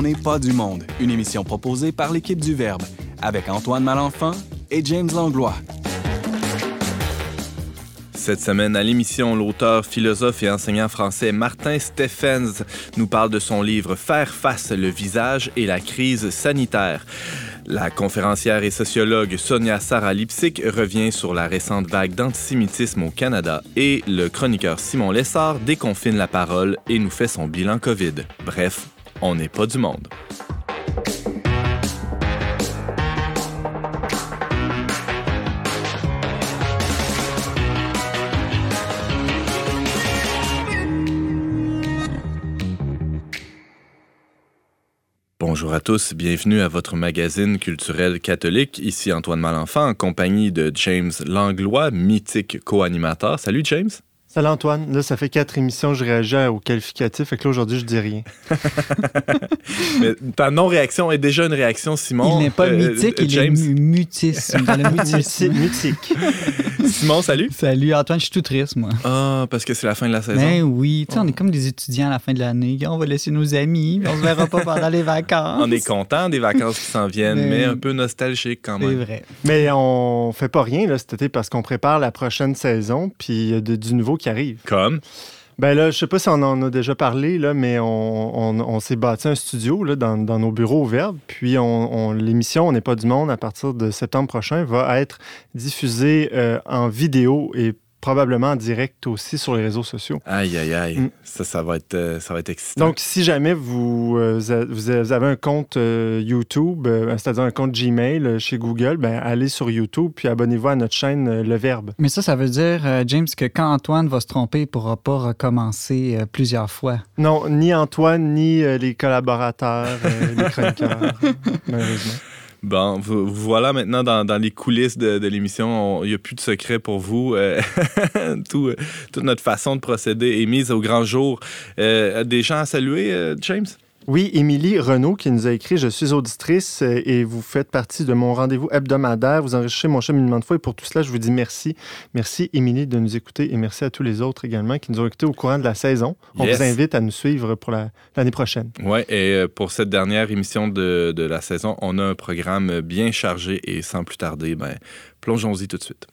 On n'est pas du monde, une émission proposée par l'équipe du Verbe, avec Antoine Malenfant et James Langlois. Cette semaine, à l'émission, l'auteur, philosophe et enseignant français Martin Stephens nous parle de son livre Faire face le visage et la crise sanitaire. La conférencière et sociologue Sonia Sarah Lipsick revient sur la récente vague d'antisémitisme au Canada et le chroniqueur Simon Lessard déconfine la parole et nous fait son bilan COVID. Bref, on n'est pas du monde. Bonjour à tous, bienvenue à votre magazine culturel catholique. Ici Antoine Malenfant en compagnie de James Langlois, mythique co-animateur. Salut James. Salut Antoine. Là, ça fait quatre émissions, je réagis au qualificatif. Et que là, aujourd'hui, je dis rien. Mais ta non-réaction est déjà une réaction, Simon. Il n'est pas Euh, mythique, il James. est mu- mutisme. Dans le mutisme. Mythique. Simon, salut. Salut Antoine, je suis tout triste, moi. Ah, parce que c'est la fin de la saison. Ben oui, tu sais, on est comme des étudiants à la fin de l'année. On va laisser nos amis, puis on se verra pas pendant les vacances. On est content des vacances qui s'en viennent, Ben mais un peu nostalgique quand C'est même. vrai. Mais on fait pas rien là, cet été parce qu'on prépare la prochaine saison, puis il y a de- du nouveau qui arrive. Comme? Ben là, je sais pas si on en a déjà parlé, là, mais on, on- on s'est bâti un studio là, dans, dans nos bureaux au Verbe. Puis on, on- l'émission On n'est pas du monde, à partir de septembre prochain, va être diffusée euh, en vidéo et probablement en direct aussi sur les réseaux sociaux. Aïe, aïe, aïe. Mm. Ça, ça va être, euh, ça va être excitant. Donc, si jamais vous, euh, a- vous avez un compte euh, YouTube, euh, c'est-à-dire un compte Gmail chez Google, ben, allez sur YouTube puis abonnez-vous à notre chaîne euh, Le Verbe. Mais ça, ça veut dire, euh, James, que quand Antoine va se tromper, il pourra pas recommencer euh, plusieurs fois. Non, ni Antoine, ni euh, les collaborateurs, euh, les chroniqueurs, malheureusement. Bon, vous, voilà maintenant dans, les coulisses de, l'émission. On- Il n'y a plus de secret pour vous. Euh, euh, toute notre façon de procéder est mise au grand jour. Euh, des gens à saluer, James? Oui, Émilie Renaud qui nous a écrit Je suis auditrice et vous faites partie de mon rendez-vous hebdomadaire. Vous enrichissez mon cheminement de foi et pour tout cela, je vous dis merci. Merci, Émilie, de nous écouter et merci à tous les autres également qui nous ont écoutés au courant de la saison. On Yes. vous invite à nous suivre pour la- l'année prochaine. Oui, et euh, pour cette dernière émission de, de la saison, on a un programme bien chargé et sans plus tarder, ben, plongeons-y tout de suite.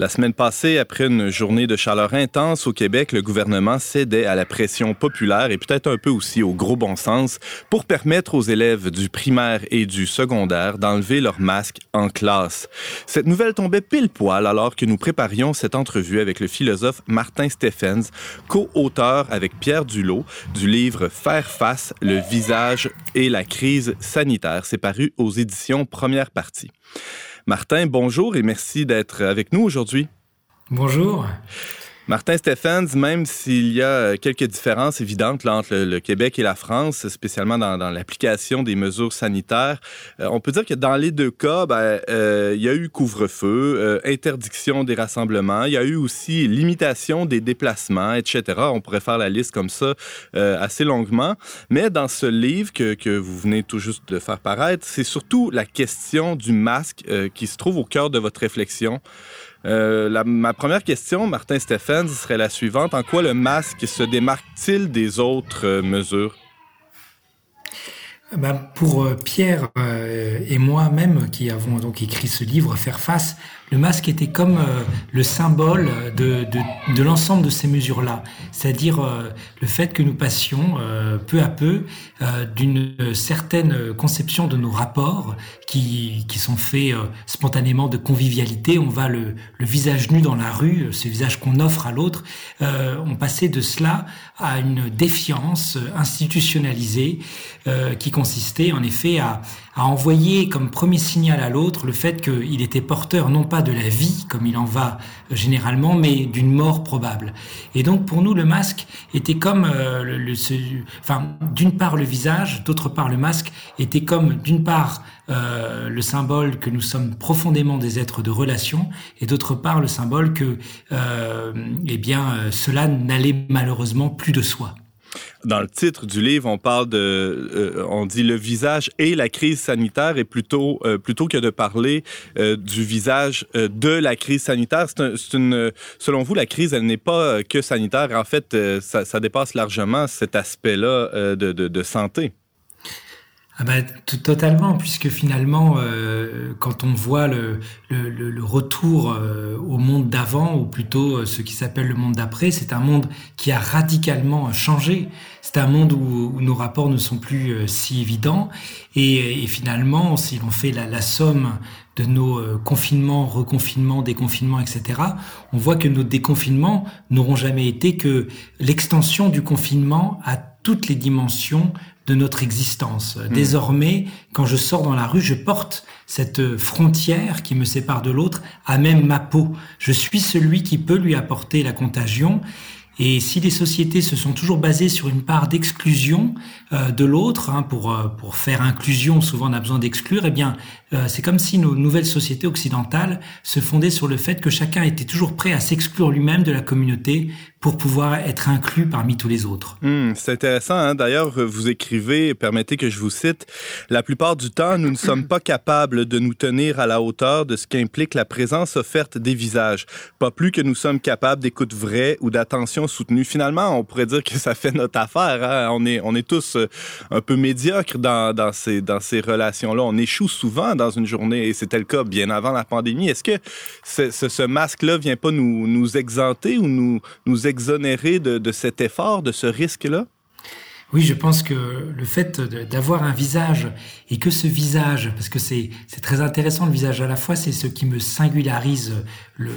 La semaine passée, après une journée de chaleur intense au Québec, le gouvernement cédait à la pression populaire et peut-être un peu aussi au gros bon sens pour permettre aux élèves du primaire et du secondaire d'enlever leur masque en classe. Cette nouvelle tombait pile poil alors que nous préparions cette entrevue avec le philosophe Martin Stephens, co-auteur avec Pierre Dulot du livre Faire face, le visage et la crise sanitaire. C'est paru aux éditions Première Partie. Martin, bonjour et merci d'être avec nous aujourd'hui. Bonjour. Martin Stephens, même s'il y a euh, quelques différences évidentes là, entre le, Québec et la France, spécialement dans, l'application des mesures sanitaires, euh, on peut dire que dans les deux cas, ben, euh, il y a eu couvre-feu, interdiction des rassemblements, il y a eu aussi limitation des déplacements, etc. On pourrait faire la liste comme ça assez longuement. Mais dans ce livre que, que vous venez tout juste de faire paraître, c'est surtout la question du masque qui se trouve au cœur de votre réflexion. Euh, la- ma première question, Martin Stephens, serait la suivante. En quoi le masque se démarque-t-il des autres euh, mesures? Ben, pour euh, Pierre et moi-même qui avons donc écrit ce livre Faire face, le masque était comme euh, le symbole de, de, de l'ensemble de ces mesures-là. C'est-à-dire euh, le fait que nous passions euh, peu à peu euh, d'une certaine conception de nos rapports qui, qui sont faits euh, spontanément de convivialité. On va le, le visage nu dans la rue, ce visage qu'on offre à l'autre. Euh, on passait de cela à une défiance institutionnalisée euh, qui consistait en effet à, a envoyé comme premier signal à l'autre le fait qu'il était porteur non pas de la vie, comme il en va généralement, mais d'une mort probable. Et donc pour nous, le masque était comme, euh, le, enfin, d'une part le visage, d'autre part le masque était comme, d'une part, euh, le symbole que nous sommes profondément des êtres de relation, et d'autre part le symbole que, euh, eh bien, euh, cela n'allait malheureusement plus de soi. Dans le titre du livre, on parle de, euh, on dit le visage et la crise sanitaire, et plutôt plutôt que de parler du visage de la crise sanitaire, c'est une, selon vous, la crise, elle n'est pas que sanitaire. En fait, ça, ça, dépasse largement cet aspect-là de, de, de santé. Ah bah, totalement, puisque finalement, euh, quand on voit le, le, le retour euh, au monde d'avant, ou plutôt euh, ce qui s'appelle le monde d'après, c'est un monde qui a radicalement changé. C'est un monde où, où, nos rapports ne sont plus euh, si évidents. Et, et, finalement, si l'on fait la, la, somme de nos confinements, reconfinements, déconfinements, etc., on voit que nos déconfinements n'auront jamais été que l'extension du confinement à toutes les dimensions de notre existence. Hmm. Désormais, quand je sors dans la rue, je porte cette frontière qui me sépare de l'autre à même ma peau. Je suis celui qui peut lui apporter la contagion et si les sociétés se sont toujours basées sur une part d'exclusion euh, de l'autre, hein, pour, euh, pour faire inclusion, souvent on a besoin d'exclure, eh bien, euh, c'est comme si nos nouvelles sociétés occidentales se fondaient sur le fait que chacun était toujours prêt à s'exclure lui-même de la communauté pour pouvoir être inclus parmi tous les autres. Mmh, c'est intéressant. Hein? D'ailleurs, vous écrivez, permettez que je vous cite, La plupart du temps, nous ne sommes pas capables de nous tenir à la hauteur de ce qu'implique la présence offerte des visages. Pas plus que nous sommes capables d'écoute vraie ou d'attention soutenue. Finalement, on pourrait dire que ça fait notre affaire. Hein? On, est, on est tous euh, un peu médiocres dans, dans ces, dans ces relations-là. On échoue souvent dans une journée et c'était le cas bien avant la pandémie. Est-ce que ce masque-là vient pas nous, nous exempter ou nous, nous exonérer de, de cet effort, de ce risque-là? Oui, je pense que le fait d'avoir un visage et que ce visage, parce que c'est très intéressant le visage à la fois, c'est ce qui me singularise le,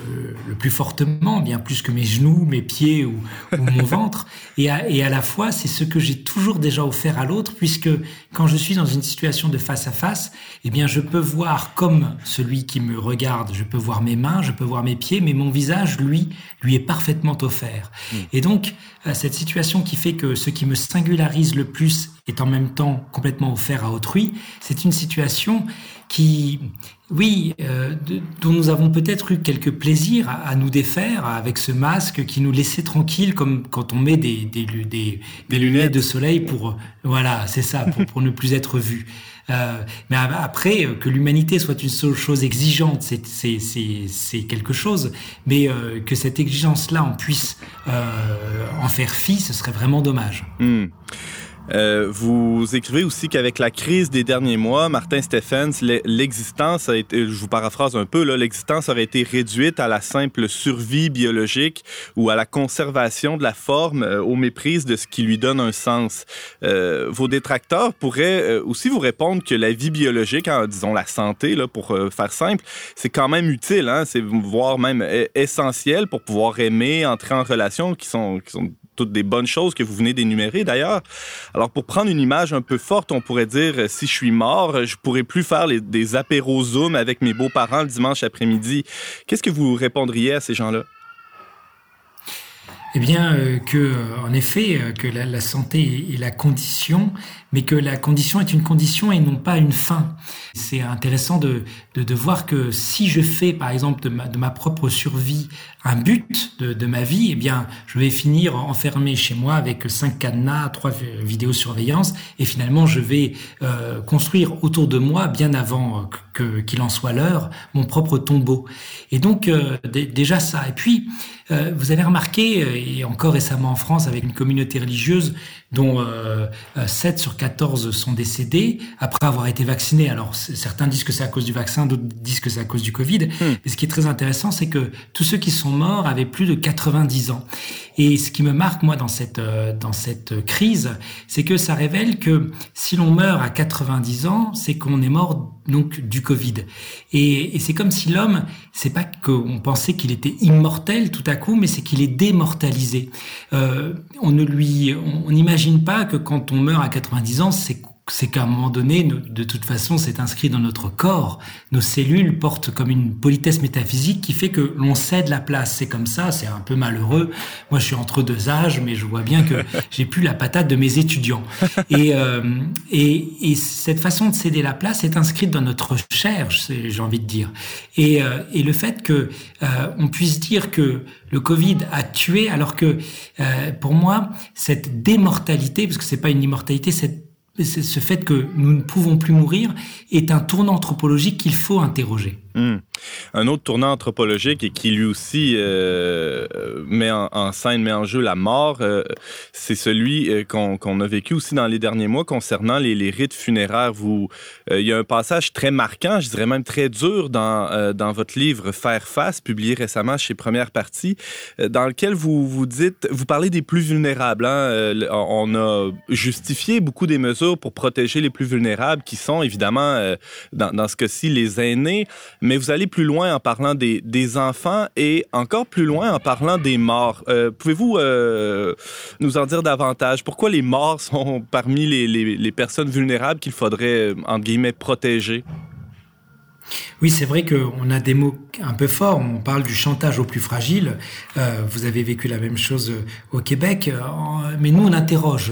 le, plus fortement, bien plus que mes genoux, mes pieds ou, ou mon ventre, et à, et à la fois c'est ce que j'ai toujours déjà offert à l'autre, puisque quand je suis dans une situation de face à face, eh bien je peux voir comme celui qui me regarde, je peux voir mes mains, je peux voir mes pieds, mais mon visage, lui, lui est parfaitement offert. Mmh. Et donc euh, cette situation qui fait que ce qui me singularise le plus est en même temps complètement offert à autrui, c'est une situation qui, oui, euh, de, dont nous avons peut-être eu quelques plaisirs à, à, nous défaire avec ce masque qui nous laissait tranquille, comme quand on met des, des, des, des, des lunettes de soleil pour, voilà, c'est ça, pour, pour ne plus être vu. Euh, mais après, que l'humanité soit une chose exigeante, c'est quelque chose, mais euh, que cette exigence-là, on puisse euh, en faire fi, ce serait vraiment dommage. Mmh. Euh, vous écrivez aussi qu'avec la crise des derniers mois, Martin Stephens, l'existence a été, je vous paraphrase un peu, l'existence aurait été réduite à la simple survie biologique ou à la conservation de la forme euh, au mépris de ce qui lui donne un sens. Euh, vos détracteurs pourraient euh, aussi vous répondre que la vie biologique, hein, disons la santé, là, pour euh, faire simple, c'est quand même utile, hein, c'est voire même e-, essentiel pour pouvoir aimer, entrer en relation, qui sont, qui sont toutes des bonnes choses que vous venez d'énumérer d'ailleurs. Alors pour prendre une image un peu forte, on pourrait dire euh, si je suis mort, je pourrais plus faire des apéros Zoom avec mes beaux-parents le dimanche après-midi. Qu'est-ce que vous répondriez à ces gens-là? Eh bien, euh, que, euh, en effet, euh, que la, la, santé est la condition, mais que la condition est une condition et non pas une fin. C'est intéressant de, de, de, voir que si je fais, par exemple, de ma, de ma propre survie un but de, de, ma vie, eh bien, je vais finir enfermé chez moi avec cinq cadenas, trois vidéosurveillance, et finalement, je vais euh, construire autour de moi, bien avant que qu'il en soit l'heure, mon propre tombeau. Et donc, euh, déjà ça. Et puis, euh, vous avez remarqué, et encore récemment en France, avec une communauté religieuse dont euh, 7 sur 14 sont décédés après avoir été vaccinés. Alors certains disent que c'est à cause du vaccin, d'autres disent que c'est à cause du Covid. Hmm. Mais ce qui est très intéressant, c'est que tous ceux qui sont morts avaient plus de 90 ans. Et ce qui me marque moi dans cette euh, dans cette crise, c'est que ça révèle que si l'on meurt à 90 ans, c'est qu'on est mort donc du Covid. Et, et c'est comme si l'homme, c'est pas qu'on pensait qu'il était immortel tout à coup, mais c'est qu'il est démortalisé. Euh, on ne lui, on n'imagine pas que quand on meurt à 90 ans, c'est c'est qu'à un moment donné, de toute façon, c'est inscrit dans notre corps. Nos cellules portent comme une politesse métaphysique qui fait que l'on cède la place. C'est comme ça, c'est un peu malheureux. Moi, je suis entre deux âges, mais je vois bien que j'ai plus la patate de mes étudiants. Et, euh, et, et, cette façon de céder la place est inscrite dans notre chair, j'ai envie de dire. Et, euh, et le fait que euh, on puisse dire que le Covid a tué, alors que euh, pour moi, cette démortalité, parce que c'est pas une immortalité, cette ce fait que nous ne pouvons plus mourir est un tournant anthropologique qu'il faut interroger. Hmm. Un autre tournant anthropologique et qui lui aussi euh, met en, scène, met en jeu la mort, euh, c'est celui euh, qu'on a vécu aussi dans les derniers mois concernant les, rites funéraires. Il y a un passage très marquant, je dirais même très dur dans, votre livre Faire face, publié récemment chez Première Partie, dans lequel vous vous dites, vous parlez des plus vulnérables. Hein? on a justifié beaucoup des mesures pour protéger les plus vulnérables, qui sont évidemment, dans, dans ce cas-ci, les aînés mais vous allez plus loin en parlant des, enfants et encore plus loin en parlant des morts. Euh, pouvez-vous euh, nous en dire davantage? Pourquoi les morts sont parmi les, les, les personnes vulnérables qu'il faudrait, entre guillemets, protéger? Oui, c'est vrai qu'on a des mots un peu forts. On parle du chantage aux plus fragiles. Euh, vous avez vécu la même chose au Québec. Euh, mais nous, on interroge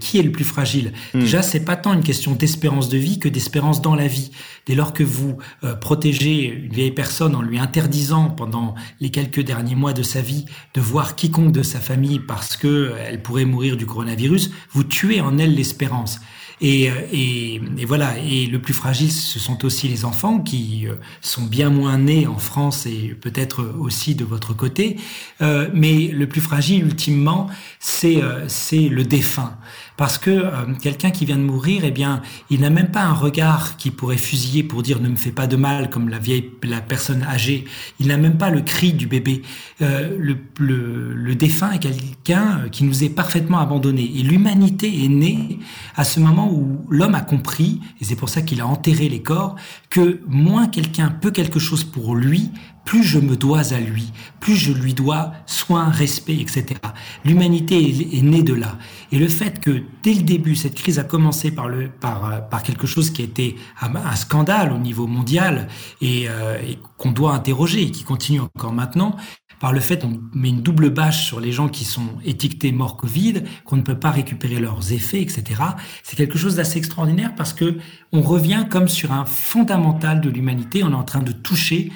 qui est le plus fragile. Hmm. Déjà, c'est pas tant une question d'espérance de vie que d'espérance dans la vie. Dès lors que vous euh, protégez une vieille personne en lui interdisant pendant les quelques derniers mois de sa vie de voir quiconque de sa famille parce que elle pourrait mourir du coronavirus, vous tuez en elle l'espérance. Et, et, et, voilà. Et le plus fragile, ce sont aussi les enfants qui euh, sont bien moins nés en France et peut-être aussi de votre côté. Euh, mais le plus fragile, ultimement, c'est euh, c'est le défunt parce que euh, quelqu'un qui vient de mourir, eh bien, il n'a même pas un regard qui pourrait fusiller pour dire ne me fais pas de mal comme la vieille, la personne âgée. Il n'a même pas le cri du bébé. Euh, le, le, le, défunt est quelqu'un qui nous est parfaitement abandonné. Et l'humanité est née à ce moment où l'homme a compris, et c'est pour ça qu'il a enterré les corps, que moins quelqu'un peut quelque chose pour lui, plus je me dois à lui, plus je lui dois soin, respect, etc. L'humanité est, née de là. Et le fait que dès le début, cette crise a commencé par, le, par, par quelque chose qui a été un scandale au niveau mondial et, euh, et qu'on doit interroger et qui continue encore maintenant, par le fait qu'on met une double bâche sur les gens qui sont étiquetés morts Covid, qu'on ne peut pas récupérer leurs effets, etc. C'est quelque chose d'assez extraordinaire parce que on revient comme sur un fondamental de l'humanité. On est en train de toucher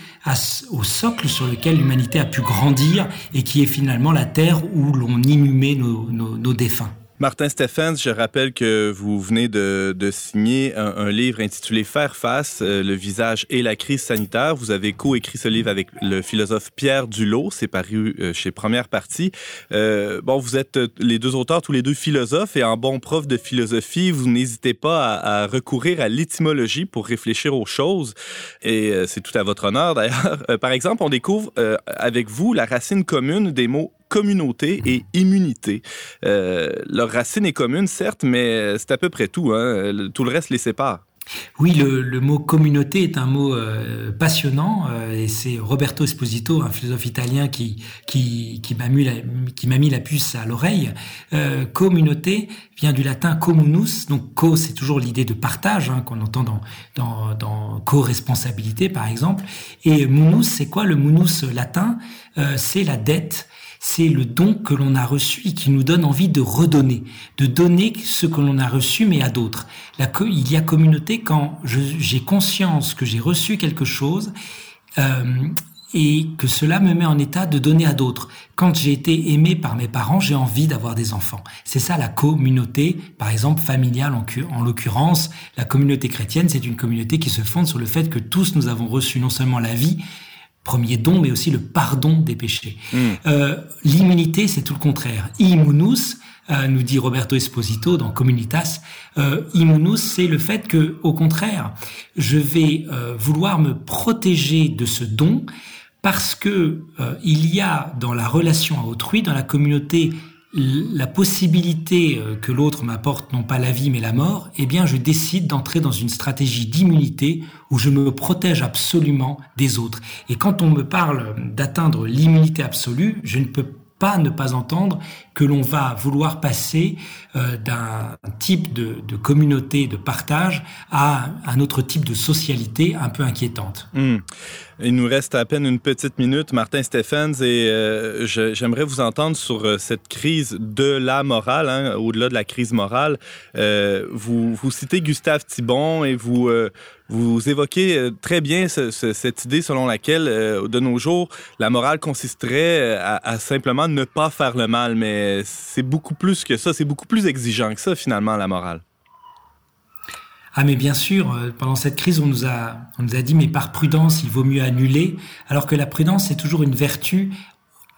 au socle sur lequel l'humanité a pu grandir et qui est finalement la terre où l'on inhumait nos, défunts. Martin Stephens, je rappelle que vous venez de, signer un, livre intitulé Faire face, euh, le visage et la crise sanitaire. Vous avez coécrit ce livre avec le philosophe Pierre Dulot. C'est paru euh, chez Première Partie. Euh, bon, vous êtes les deux auteurs, tous les deux philosophes, et en bon prof de philosophie, vous n'hésitez pas à, recourir à l'étymologie pour réfléchir aux choses. Et c'est tout à votre honneur, d'ailleurs. par exemple, on découvre avec vous la racine commune des mots communauté et immunité. Euh, leur racine est commune, certes, mais c'est à peu près tout. Hein. Tout le reste les sépare. Oui, le, mot communauté est un mot euh, passionnant euh, et c'est Roberto Esposito, un philosophe italien, qui qui, qui m'a mis, la puce à l'oreille. Communauté vient du latin communus, donc co c'est toujours l'idée de partage hein, qu'on entend dans dans, dans co-responsabilité par exemple. Et munus c'est quoi le munus latin? C'est la dette c'est le don que l'on a reçu et qui nous donne envie de redonner, de donner ce que l'on a reçu mais à d'autres. Il y a communauté quand j'ai conscience que j'ai reçu quelque chose euh, et que cela me met en état de donner à d'autres. Quand j'ai été aimé par mes parents, j'ai envie d'avoir des enfants. C'est ça la communauté, par exemple familiale en, en l'occurrence. La communauté chrétienne, c'est une communauté qui se fonde sur le fait que tous nous avons reçu non seulement la vie, premier don, mais aussi le pardon des péchés. Mm. Euh, l'immunité, c'est tout le contraire. Immunus, euh, nous dit Roberto Esposito dans Communitas, euh, immunus, c'est le fait que, au contraire, je vais euh, vouloir me protéger de ce don parce que il y a dans la relation à autrui, dans la communauté, la possibilité euh, que l'autre m'apporte non pas la vie mais la mort, eh bien je décide d'entrer dans une stratégie d'immunité où je me protège absolument des autres. Et quand on me parle d'atteindre l'immunité absolue, je ne peux pas ne pas entendre que l'on va vouloir passer euh, d'un type de, communauté de partage à un autre type de socialité un peu inquiétante. Hmm. Il nous reste à peine une petite minute, Martin Stephens, et euh, j'aimerais vous entendre sur euh, cette crise de la morale, hein, au-delà de la crise morale. Vous, vous citez Gustave Thibon et vous, vous évoquez très bien ce, ce, cette idée selon laquelle, de nos jours, la morale consisterait à, à, simplement ne pas faire le mal, mais c'est beaucoup plus que ça, c'est beaucoup plus exigeant que ça, finalement, la morale. Ah mais bien sûr, euh, pendant cette crise, on nous a, on nous a dit mais par prudence, il vaut mieux annuler, alors que la prudence c'est toujours une vertu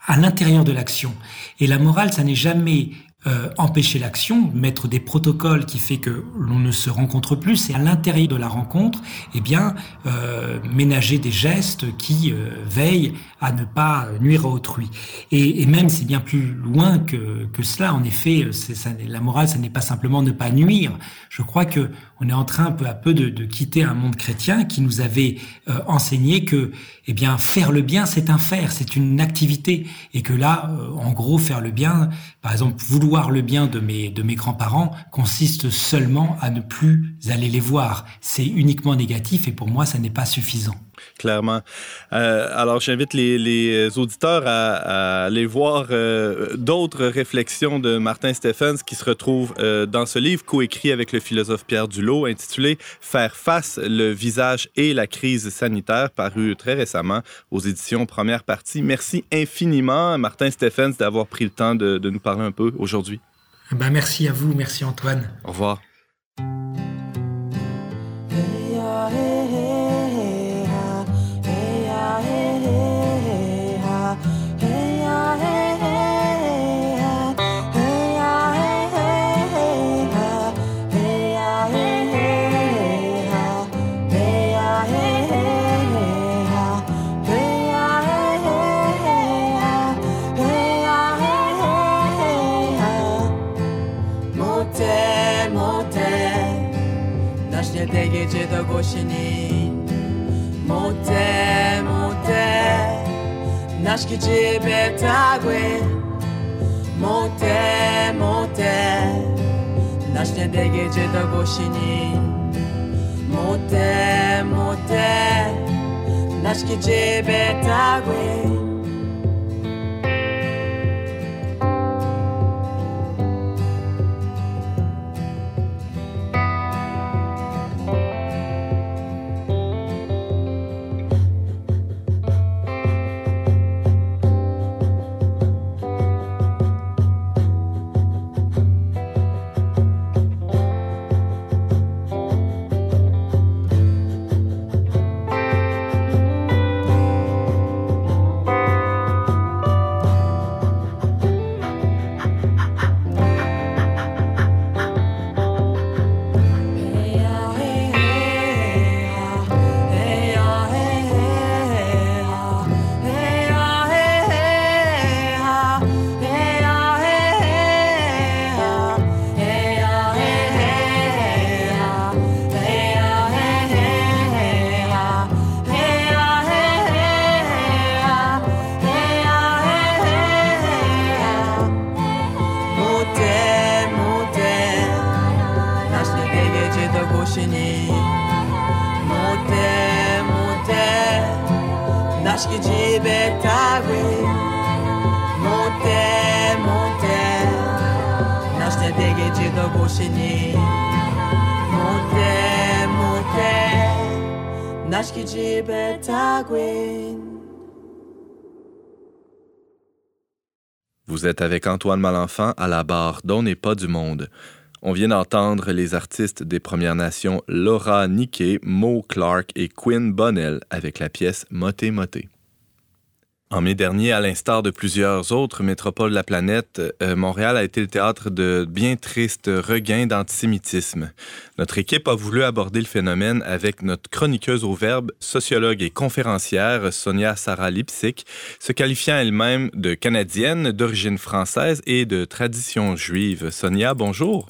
à l'intérieur de l'action. Et la morale, ça n'est jamais euh, empêcher l'action, mettre des protocoles qui fait que l'on ne se rencontre plus, c'est à l'intérieur de la rencontre, eh bien, euh, ménager des gestes qui euh, veillent à ne pas nuire à autrui. Et, et même, c'est bien plus loin que, que cela. En effet, ça, la morale, ça n'est pas simplement ne pas nuire. Je crois que on est en train peu à peu de, de quitter un monde chrétien qui nous avait euh, enseigné que, eh bien, faire le bien, c'est un faire, c'est une activité, et que là, euh, en gros, faire le bien, par exemple, vouloir le bien de mes de mes grands-parents consiste seulement à ne plus aller les voir. C'est uniquement négatif, et pour moi, ça n'est pas suffisant. Clairement. Euh, alors, j'invite les, les, auditeurs à, à aller voir euh, d'autres réflexions de Martin Stephens qui se retrouvent euh, dans ce livre coécrit avec le philosophe Pierre Dulot intitulé Faire face, le visage et la crise sanitaire, paru très récemment aux éditions Première Partie. Merci infiniment, Martin Stephens, d'avoir pris le temps de, de nous parler un peu aujourd'hui. Ben, merci à vous. Merci, Antoine. Au revoir. aż gdy ciebie tak Mote, Nasz nie degedzie do głosini Mote, mote Nasz gdy ciebie Avec Antoine Malenfant à la barre d'On n'est pas du monde. On vient d'entendre les artistes des Premières Nations Laura Niquet, Mo Clark et Quinn Bonnell avec la pièce Moté Moté. En mai dernier, à l'instar de plusieurs autres métropoles de la planète, euh, Montréal a été le théâtre de bien tristes regains d'antisémitisme. Notre équipe a voulu aborder le phénomène avec notre chroniqueuse au verbe, sociologue et conférencière Sonia Sarah Lipsick, se qualifiant elle-même de canadienne, d'origine française et de tradition juive. Sonia, bonjour.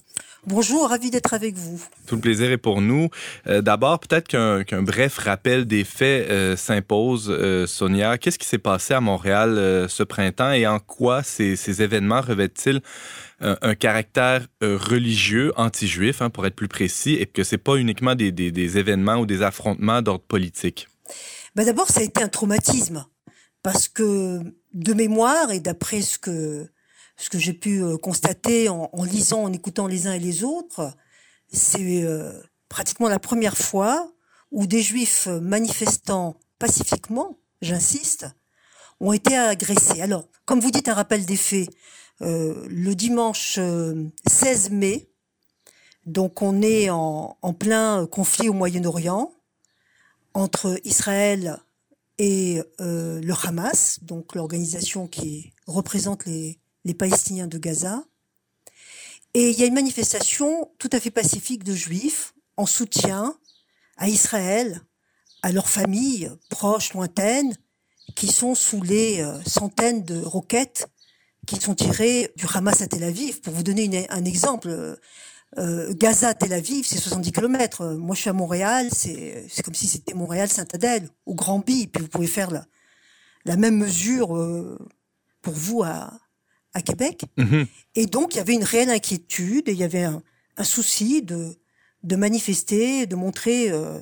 Bonjour, ravi d'être avec vous. Tout le plaisir est pour nous. Euh, d'abord, peut-être qu'un bref rappel des faits euh, s'impose. Euh, Sonia, qu'est-ce qui s'est passé à Montréal ce printemps et en quoi ces, événements revêtent-ils un, caractère religieux, anti-juif, hein, pour être plus précis, et que c'est pas uniquement des, événements ou des affrontements d'ordre politique? Ben D'abord, ça a été un traumatisme parce que de mémoire et d'après ce que ce que j'ai pu euh, constater en, lisant, en écoutant les uns et les autres, c'est euh, pratiquement la première fois où des juifs manifestant pacifiquement, j'insiste, ont été agressés. Alors, comme vous dites, un rappel des faits, euh, le dimanche 16 mai, donc on est en, en plein conflit au Moyen-Orient entre Israël et le Hamas, donc l'organisation qui représente les, les Palestiniens de Gaza. Et il y a une manifestation tout à fait pacifique de juifs en soutien à Israël, à leurs familles proches, lointaines, qui sont sous les euh, centaines de roquettes qui sont tirées du Hamas à Tel Aviv. Pour vous donner un exemple, euh, Gaza, Tel Aviv, c'est 70 km. Moi, je suis à Montréal, c'est comme si c'était Montréal-Saint-Adèle ou Granby. Puis vous pouvez faire la, même mesure euh, pour vous à, à Québec. Mhm. Et donc, il y avait une réelle inquiétude, et il y avait un, souci de, de manifester, de montrer euh,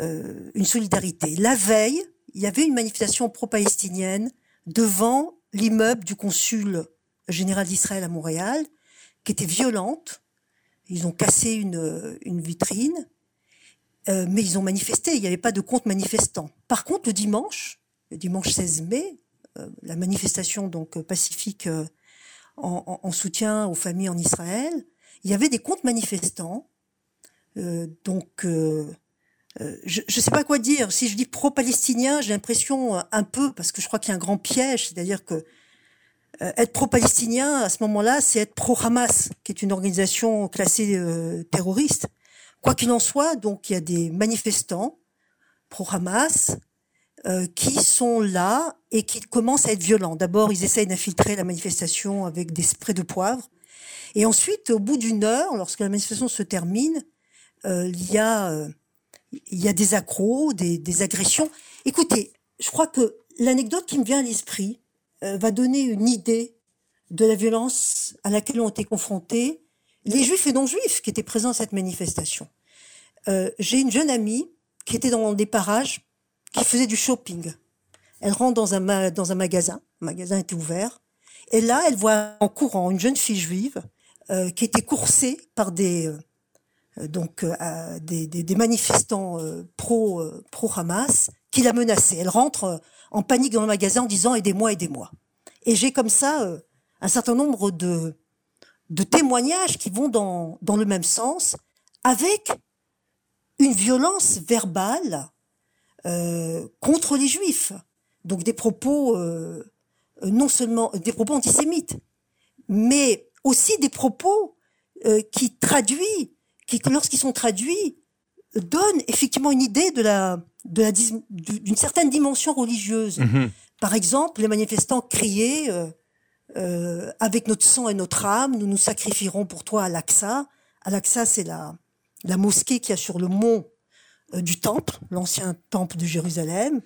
euh, une solidarité. La veille, il y avait une manifestation pro-palestinienne devant l'immeuble du consul général d'Israël à Montréal, qui était violente. Ils ont cassé une, une vitrine, euh, mais ils ont manifesté. Il n'y avait pas de compte manifestant. Par contre, le dimanche, le dimanche 16 mai, la manifestation donc pacifique en, soutien aux familles en Israël. Il y avait des comptes manifestants. Euh, donc, euh, euh, je ne sais pas quoi dire. Si je dis pro-palestinien, j'ai l'impression un peu, parce que je crois qu'il y a un grand piège, c'est-à-dire que être pro-palestinien, à ce moment-là, c'est être pro-Hamas, qui est une organisation classée terroriste. Quoi qu'il en soit, donc il y a des manifestants pro-Hamas euh, qui sont là et qui commencent à être violents. D'abord, ils essayent d'infiltrer la manifestation avec des sprays de poivre. Et ensuite, au bout d'une heure, lorsque la manifestation se termine, euh, il y a euh, il y a des accros, des, des, agressions. Écoutez, je crois que l'anecdote qui me vient à l'esprit va donner une idée de la violence à laquelle ont été confrontés les juifs et non-juifs qui étaient présents à cette manifestation. J'ai une jeune amie qui était dans des parages qui faisait du shopping. Elle rentre dans un, magasin, le magasin était ouvert, et là, elle voit en courant une jeune fille juive euh, qui était coursée par des euh, donc euh, des, manifestants pro pro Hamas qui la menaçaient. Elle rentre en panique dans le magasin en disant aidez-moi, aidez-moi. Et j'ai comme ça un certain nombre de de témoignages qui vont dans dans le même sens avec une violence verbale contre les juifs. Donc des propos euh, non seulement des propos antisémites, mais aussi des propos euh, qui traduisent, qui lorsqu'ils sont traduits, donnent effectivement une idée de la de la d'une certaine dimension religieuse. Mhm. Par exemple, les manifestants criaient euh, avec notre sang et notre âme, nous nous sacrifierons pour toi à l'Aqsa. Al-Aqsa, c'est la la mosquée qui a sur le mont euh, du temple, l'ancien temple de Jérusalem, euh,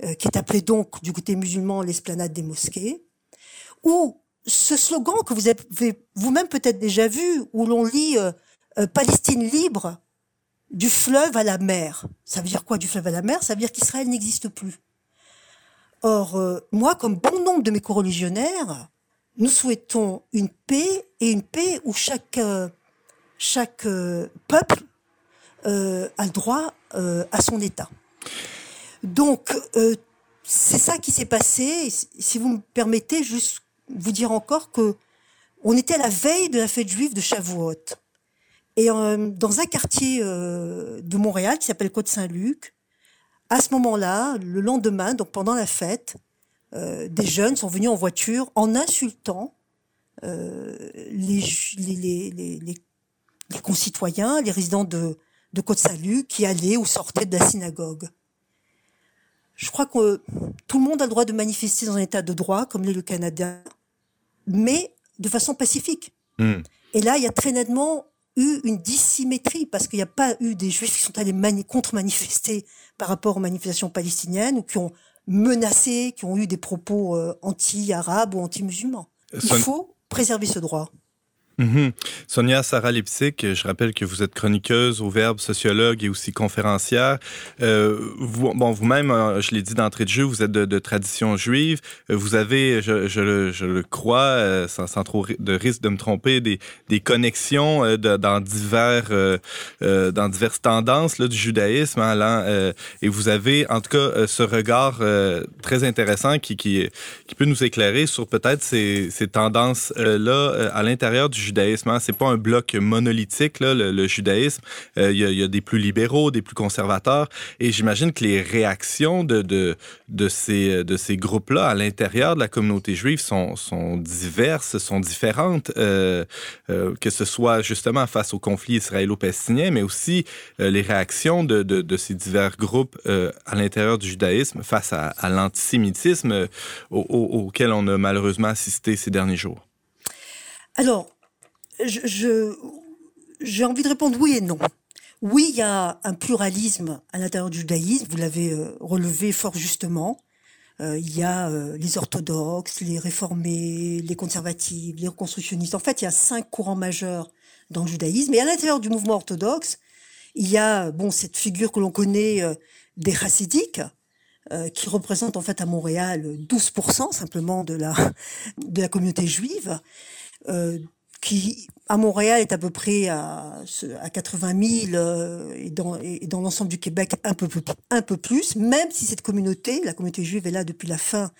qui est appelé donc du côté musulman l'esplanade des mosquées, où ce slogan que vous avez vous-même peut-être déjà vu, où l'on lit euh, Palestine libre du fleuve à la mer. Ça veut dire quoi du fleuve à la mer? Ça veut dire qu'Israël n'existe plus. Or, moi, comme bon nombre de mes coreligionnaires, nous souhaitons une paix et une paix où chaque chaque peuple euh, a le droit euh, à son État. Donc, euh, c'est ça qui s'est passé. Si vous me permettez, juste vous dire encore que on était à la veille de la fête juive de Shavuot. Et dans un quartier de Montréal qui s'appelle Côte-Saint-Luc, à ce moment-là, le lendemain, donc pendant la fête, des jeunes sont venus en voiture en insultant les, les, les, les, concitoyens, les résidents de, de Côte-Salut qui allait ou sortait de la synagogue. Je crois que tout le monde a le droit de manifester dans un état de droit, comme l'est le Canada, mais de façon pacifique. Hmm. Et là, il y a très nettement eu une dissymétrie parce qu'il n'y a pas eu des juifs qui sont allés contre-manifester par rapport aux manifestations palestiniennes ou qui ont menacé, qui ont eu des propos euh, anti-arabes ou anti-musulmans. Il faut préserver ce droit. Mhm. Sonia Sarah Lipsic, je rappelle que vous êtes chroniqueuse au Verbe, sociologue et aussi conférencière. Euh, vous, bon, vous-même, euh, je l'ai dit d'entrée de jeu, vous êtes de, tradition juive. Euh, vous avez, je, le crois, euh, sans, trop de risque de me tromper, des, connexions dans divers, dans diverses tendances du judaïsme. Hein, et vous avez, en tout cas, ce regard très intéressant qui peut nous éclairer sur peut-être ces, ces tendances-là à l'intérieur du judaïsme. Hein. C'est pas un bloc monolithique, le, judaïsme. Euh, il y, a, des plus libéraux, des plus conservateurs. Et j'imagine que les réactions de, ces, groupes-là à l'intérieur de la communauté juive sont, diverses, sont différentes, euh, euh, que ce soit justement face au conflit israélo-palestinien, mais aussi les réactions de, ces divers groupes à l'intérieur du judaïsme face à, l'antisémitisme au, au, auquel on a malheureusement assisté ces derniers jours. Alors, je, j'ai envie de répondre oui et non. Oui, il y a un pluralisme à l'intérieur du judaïsme, vous l'avez euh, relevé fort justement. Euh, il y a euh, les orthodoxes, les réformés, les conservatifs, les reconstructionnistes. En fait, il y a cinq courants majeurs dans le judaïsme. Et à l'intérieur du mouvement orthodoxe, il y a bon cette figure que l'on connaît des chassidiques, qui représentent en fait à Montréal 12% simplement de la de la communauté juive. Qui à Montréal est à peu près à, à 80 000 euh, et dans, et dans l'ensemble du Québec un peu, un peu plus, même si cette communauté, la communauté juive est là depuis la fin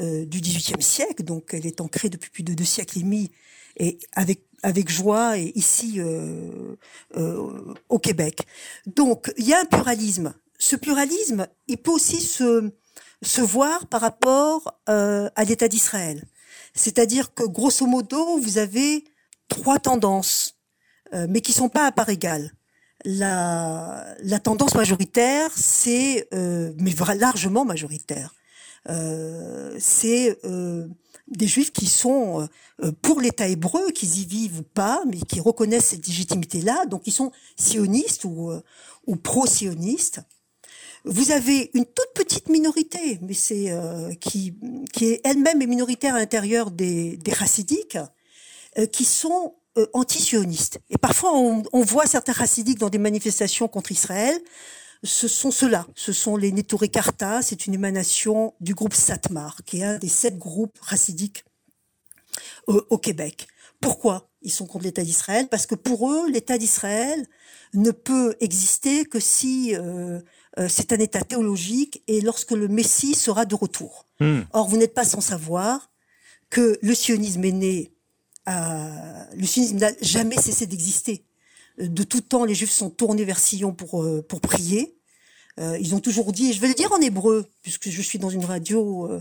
euh, du XVIIIe siècle, donc elle est ancrée depuis plus de deux siècles et demi, et avec avec joie et ici euh, euh, au Québec. Donc il y a un pluralisme. Ce pluralisme, il peut aussi se se voir par rapport euh, à l'État d'Israël. C'est-à-dire que grosso modo, vous avez trois tendances, euh, mais qui sont pas à part égale. La, tendance majoritaire, c'est, euh, mais largement majoritaire, euh, c'est des juifs qui sont pour l'État hébreu, qu'ils y vivent ou pas, mais qui reconnaissent cette légitimité-là, donc ils sont sionistes ou, pro-sionistes. Vous avez une toute petite minorité, mais c'est qui, qui est elle-même minoritaire à l'intérieur des, des chassidiques, qui sont euh, anti-sionistes. Et parfois, on, on, voit certains chassidiques dans des manifestations contre Israël. Ce sont ceux-là, ce sont les Neturei Karta, c'est une émanation du groupe Satmar, qui est un des sept groupes chassidiques euh, au Québec. Pourquoi ils sont contre l'État d'Israël? Parce que pour eux, l'État d'Israël ne peut exister que si euh, euh, c'est un État théologique et lorsque le Messie sera de retour. Hmm. Or, vous n'êtes pas sans savoir que le sionisme est né euh, le sionisme n'a jamais cessé d'exister. De tout temps, les Juifs sont tournés vers Sion pour euh, pour prier. Euh, ils ont toujours dit, et je vais le dire en hébreu, puisque je suis dans une radio, euh,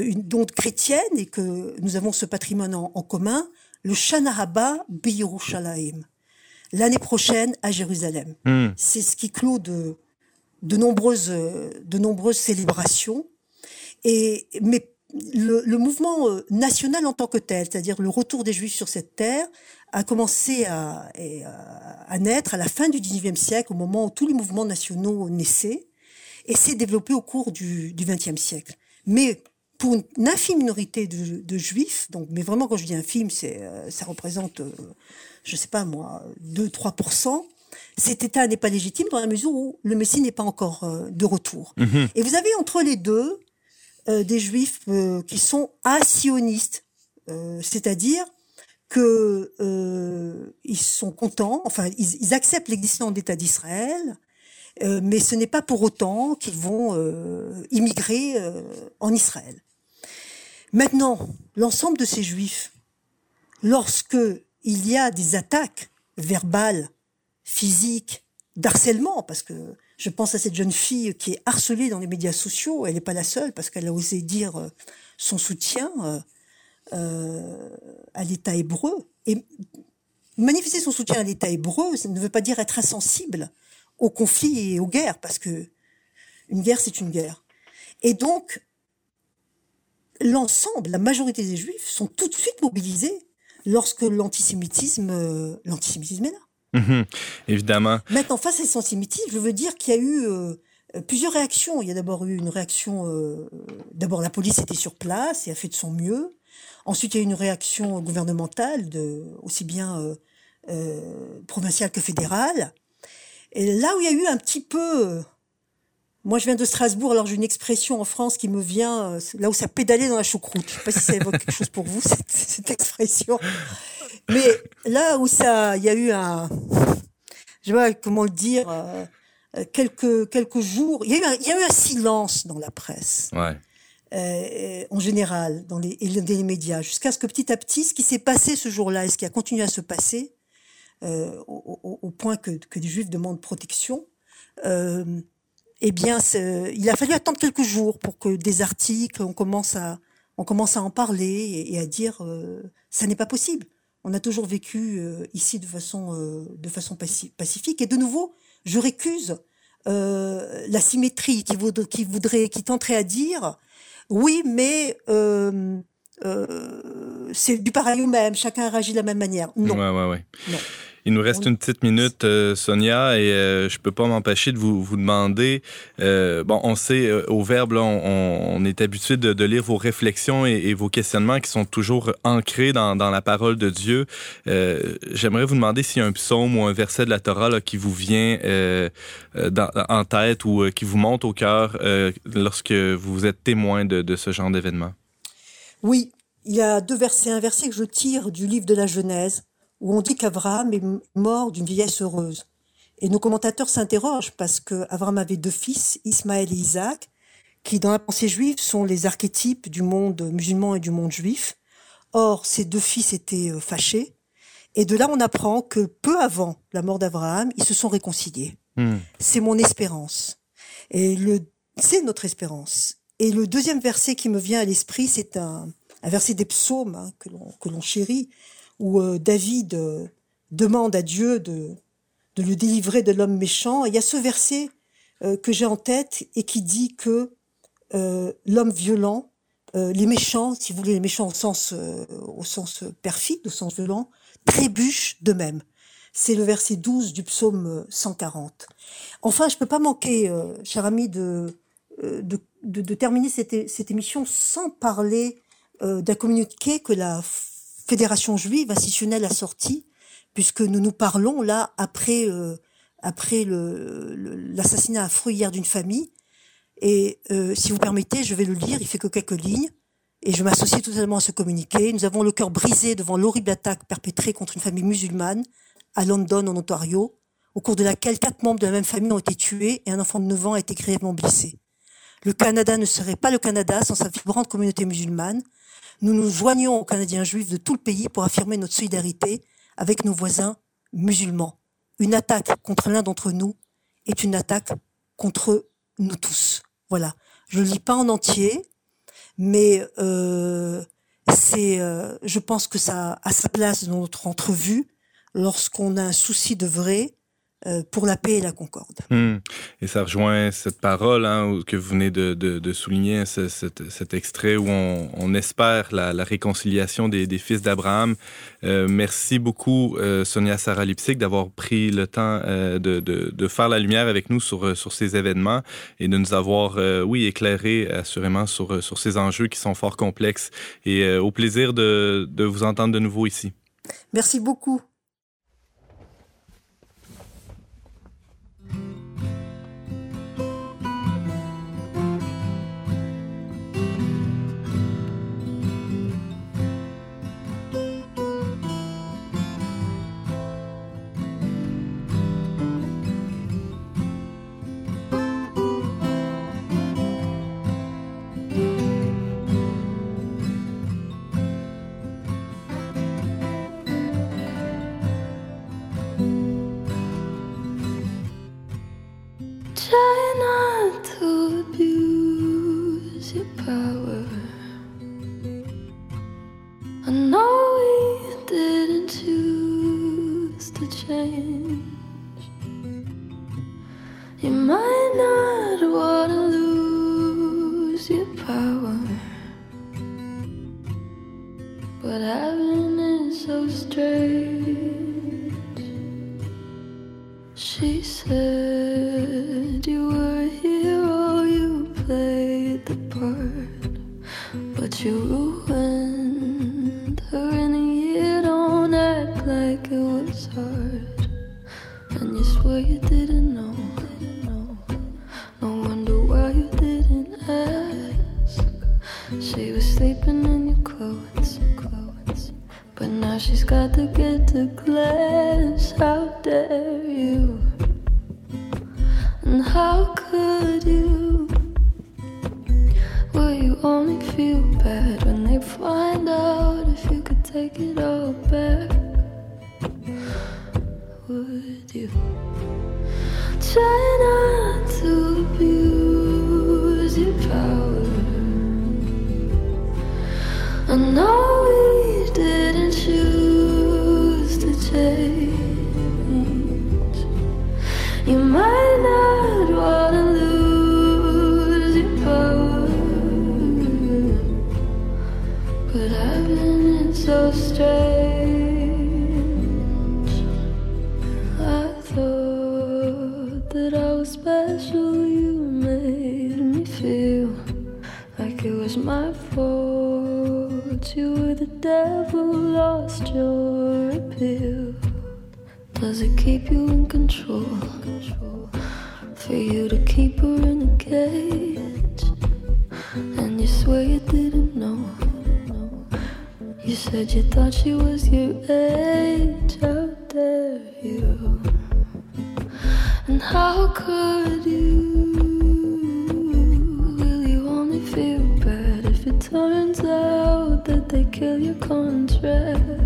une onde chrétienne, et que nous avons ce patrimoine en, en commun, le Shana Haba B'Yerushalayim. L'année prochaine à Jérusalem. Mm. C'est ce qui clôt de de nombreuses de nombreuses célébrations. Et mais le, le, mouvement euh, national en tant que tel, c'est-à-dire le retour des Juifs sur cette terre, a commencé à, à, naître à la fin du XIXe siècle, au moment où tous les mouvements nationaux naissaient, et s'est développé au cours du XXe siècle. Mais pour une infime minorité de, de, Juifs, donc, mais vraiment quand je dis infime, c'est, euh, ça représente, euh, je sais pas moi, 2-3%, cet État n'est pas légitime dans la mesure où le Messie n'est pas encore de retour. Mm -hmm. Et vous avez entre les deux euh, des juifs euh, qui sont asionistes, euh, c'est-à-dire que euh, ils sont contents, enfin ils, ils acceptent l'existence d'État d'Israël, mais ce n'est pas pour autant qu'ils vont immigrer en Israël. Maintenant, l'ensemble de ces juifs, lorsque il y a des attaques verbales, physiques, d'harcèlement, parce que je pense à cette jeune fille qui est harcelée dans les médias sociaux. Elle n'est pas la seule parce qu'elle a osé dire euh, son soutien euh, à l'État hébreu. Et manifester son soutien à l'État hébreu, ça ne veut pas dire être insensible au conflit et aux guerres, parce que une guerre, c'est une guerre. Et donc, l'ensemble, la majorité des Juifs sont tout de suite mobilisés lorsque l'antisémitisme, euh, l'antisémitisme est là. Mhm, évidemment. Maintenant, face à l'antisémitisme, je veux dire qu'il y a eu euh, plusieurs réactions. Il y a d'abord eu une réaction. euh, d'abord, la police était sur place et a fait de son mieux. Ensuite, il y a eu une réaction gouvernementale, de, aussi bien euh, euh, provinciale que fédérale. Et là où il y a eu un petit peu. Moi, je viens de Strasbourg, alors j'ai une expression en France qui me vient, euh, là où ça pédalait dans la choucroute. Je sais pas si ça évoque quelque chose pour vous, cette, cette expression. Mais là où ça, il y a eu un, je sais pas comment le dire, euh, euh, quelques quelques jours, il y a eu un, il y a eu un silence dans la presse, Ouais. euh, en général, dans les, dans les médias, jusqu'à ce que petit à petit, ce qui s'est passé ce jour-là et ce qui a continué à se passer, euh, au, au- au point que, que des juifs demandent protection, euh, eh bien, il a fallu attendre quelques jours pour que des articles, on commence à, on commence à en parler et, à dire, euh, ça n'est pas possible. On a toujours vécu euh, ici de façon, euh, de façon paci- pacifique. Et de nouveau, je récuse euh, la symétrie qui, qui voudrait, qui tenterait à dire, oui, mais euh, c'est du pareil au même. Chacun réagit de la même manière. Non. Ouais, ouais, ouais. Non. Il nous reste une petite minute, euh, Sonia, et euh, je peux pas m'empêcher de vous, vous demander. euh, bon, on sait au Verbe, là, on, on est habitué de, de lire vos réflexions et, et vos questionnements qui sont toujours ancrés dans, dans la parole de Dieu. J'aimerais vous demander s'il y a un psaume ou un verset de la Torah là, qui vous vient dans- en tête ou qui vous monte au cœur lorsque vous êtes témoin de, de ce genre d'événement. Oui, il y a deux versets. Un verset que je tire du livre de la Genèse, où on dit qu'Abraham est mort d'une vieillesse heureuse. Et nos commentateurs s'interrogent parce que Abraham avait deux fils, Ismaël et Isaac, qui dans la pensée juive sont les archétypes du monde musulman et du monde juif. Or, ces deux fils étaient euh, fâchés. Et de là, on apprend que peu avant la mort d'Abraham, ils se sont réconciliés. Hmm. C'est mon espérance. Et le, c'est notre espérance. Et le deuxième verset qui me vient à l'esprit, c'est un, verset des psaumes hein, que l'on chérit, où euh, David euh, demande à Dieu de, de le délivrer de l'homme méchant. Et il y a ce verset euh, que j'ai en tête et qui dit que l'homme violent, les méchants, si vous voulez, les méchants au sens, perfide, au sens violent, trébuchent d'eux-mêmes. C'est le verset 12 du psaume euh, 140. Enfin, je peux pas manquer, cher ami, de, de, de, de terminer cette, cette émission sans parler euh, d'un communiqué que la Fédération juive institutionnelle a sorti, puisque nous nous parlons là après, euh, après le- le- l'assassinat affreux hier d'une famille. Et euh, si vous permettez, je vais le lire, il fait que quelques lignes. Et je m'associe totalement à ce communiqué. Nous avons le cœur brisé devant l'horrible attaque perpétrée contre une famille musulmane à London, en Ontario, au cours de laquelle quatre membres de la même famille ont été tués et un enfant de 9 ans a été grièvement blessé. Le Canada ne serait pas le Canada sans sa vibrante communauté musulmane. Nous nous joignons aux Canadiens juifs de tout le pays pour affirmer notre solidarité avec nos voisins musulmans. Une attaque contre l'un d'entre nous est une attaque contre nous tous. Voilà. Je ne lis pas en entier, mais euh, c'est, euh, je pense que ça a sa place dans notre entrevue lorsqu'on a un souci de vrai pour la paix et la concorde. Hmm. Et ça rejoint cette parole hein, que vous venez de, de- de souligner, ce- cet, cet extrait où on, on espère la, la réconciliation des, des fils d'Abraham. Euh, merci beaucoup, euh, Sonia Sarah Lipsic, d'avoir pris le temps euh, de, de- de faire la lumière avec nous sur, euh, sur ces événements et de nous avoir, euh, oui, éclairé assurément sur, euh, sur ces enjeux qui sont fort complexes. Et euh, au plaisir de, de vous entendre de nouveau ici. Merci beaucoup. You said you thought she was your age. How dare you? And how could you? Will you only feel bad if it turns out that they kill your contract?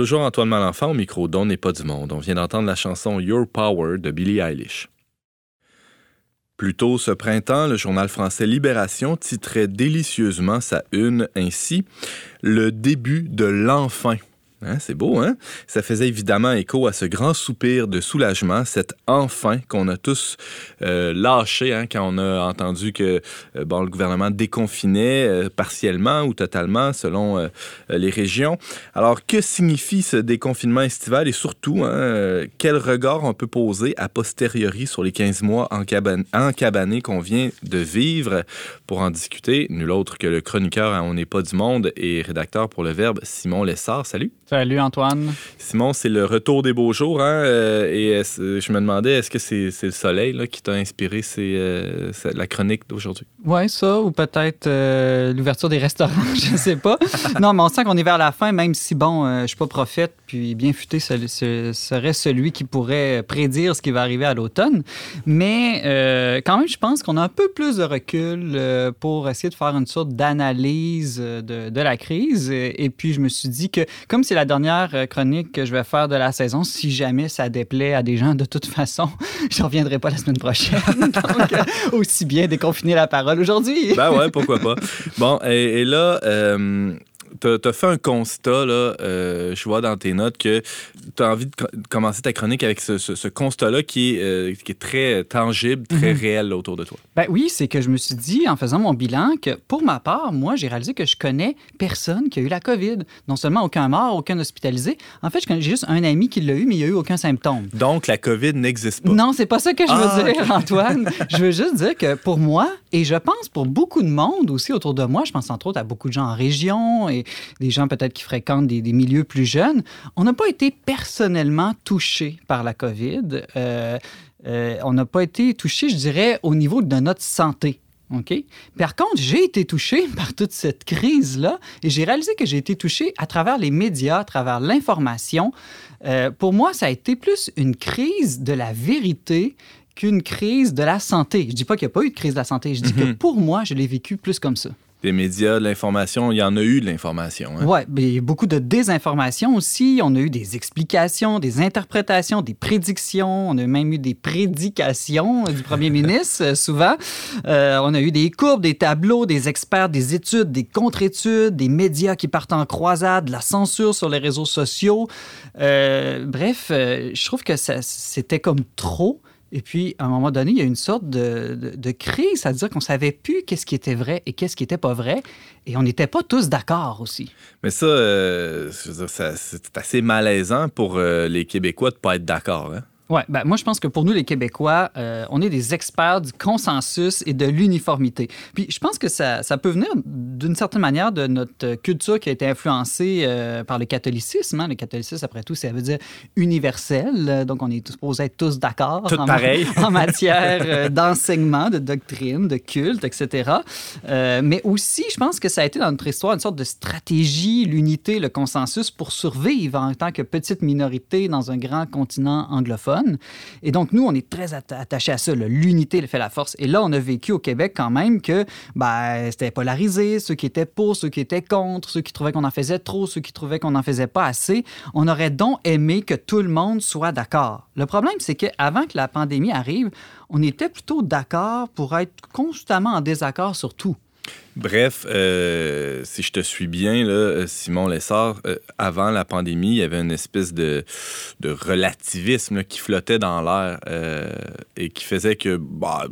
Toujours Antoine Malenfant au micro d'On n'est pas du monde. On vient d'entendre la chanson Your Power de Billie Eilish. Plus tôt ce printemps, le journal français Libération titrait délicieusement sa une ainsi Le début de l'enfin. Hein, c'est beau, hein? Ça faisait évidemment écho à ce grand soupir de soulagement, cet enfin qu'on a tous euh, lâché hein, quand on a entendu que euh, le gouvernement déconfinait euh, partiellement ou totalement selon les régions. Alors, que signifie ce déconfinement estival? Et surtout, hein, quel regard on peut poser a posteriori sur les 15 mois encaban- encabanés qu'on vient de vivre? Pour en discuter, nul autre que le chroniqueur à On n'est pas du monde et rédacteur pour le Verbe, Simon Lessard. Salut! Salut Antoine. Simon, c'est le retour des beaux jours, hein? euh, et est-ce- je me demandais, est-ce que c'est le soleil là, qui t'a inspiré? Euh, la chronique d'aujourd'hui? Ouais, ça, ou peut-être euh, l'ouverture des restaurants, je sais pas. non, mais on sent qu'on est vers la fin, même si, bon, euh, je suis pas prophète, puis bien futé serait celui qui pourrait prédire ce qui va arriver à l'automne. Mais euh, quand même, je pense qu'on a un peu plus de recul euh, pour essayer de faire une sorte d'analyse euh, de, la crise. Et, puis, je me suis dit que, comme c'est la dernière chronique que je vais faire de la saison, si jamais ça déplaît à des gens, de toute façon, je reviendrai pas la semaine prochaine. Donc, euh, aussi bien déconfiner la parole aujourd'hui. Ben ouais, pourquoi pas. Bon, et, là, t'as as fait un constat, là, euh, je vois dans tes notes que tu as envie de co- de commencer ta chronique avec ce, ce- ce constat-là qui, est, euh, qui est très tangible, très Mhm. réel là, autour de toi. Ben oui, c'est que je me suis dit, en faisant mon bilan, que pour ma part, moi, j'ai réalisé que je connais personne qui a eu la COVID. Non seulement aucun mort, aucun hospitalisé. En fait, j'ai juste un ami qui l'a eu, mais il n'y a eu aucun symptôme. Donc, la COVID n'existe pas. Non, c'est pas ça que je veux Ah, dire, Antoine. Je veux juste dire que pour moi, et je pense pour beaucoup de monde aussi autour de moi, je pense entre autres à beaucoup de gens en région et des gens peut-être qui fréquentent des, des milieux plus jeunes, on n'a pas été personnellement touchés par la COVID. Euh, euh, on n'a pas été touchés, je dirais, au niveau de notre santé. OK? Par contre, j'ai été touché par toute cette crise-là et j'ai réalisé que j'ai été touché à travers les médias, à travers l'information. Euh, pour moi, ça a été plus une crise de la vérité qu'une crise de la santé. Je dis pas qu'il n'y a pas eu de crise de la santé, je dis que Mhm. pour moi, je l'ai vécu plus comme ça. Des médias, de l'information, il y en a eu de l'information. hein. Ouais, mais beaucoup de désinformation aussi. On a eu des explications, des interprétations, des prédictions. On a même eu des prédications du premier ministre, euh, souvent. Euh, on a eu des courbes, des tableaux, des experts, des études, des contre-études, des médias qui partent en croisade, de la censure sur les réseaux sociaux. Euh, bref, euh, je trouve que c'était comme trop. Et puis, à un moment donné, il y a une sorte de, de- crise, c'est-à-dire qu'on savait plus qu'est-ce qui était vrai et qu'est-ce qui était pas vrai. Et on n'était pas tous d'accord aussi. Mais ça, euh, c'est assez malaisant pour euh, les Québécois de ne pas être d'accord. hein. Ouais, ben moi je pense que pour nous les Québécois, euh, on est des experts du consensus et de l'uniformité. Puis je pense que ça, ça peut venir d'une certaine manière de notre culture qui a été influencée euh, par le catholicisme. hein. Le catholicisme, après tout, ça veut dire universel. Donc on est supposé être tous d'accord en, en matière euh, d'enseignement, de doctrine, de culte, etc. Mais aussi, je pense que ça a été dans notre histoire une sorte de stratégie, l'unité, le consensus pour survivre en tant que petite minorité dans un grand continent anglophone. Et donc, nous, on est très atta- attachés à ça. L'unité fait la force. Et là, on a vécu au Québec quand même que ben, c'était polarisé, ceux qui étaient pour, ceux qui étaient contre, ceux qui trouvaient qu'on en faisait trop, ceux qui trouvaient qu'on n'en faisait pas assez. On aurait donc aimé que tout le monde soit d'accord. Le problème, c'est qu'avant que la pandémie arrive, on était plutôt d'accord pour être constamment en désaccord sur tout. Bref, euh, si je te suis bien, euh, Simon Lessard, euh, avant la pandémie, il y avait une espèce de, relativisme qui flottait dans l'air et qui faisait que, bah,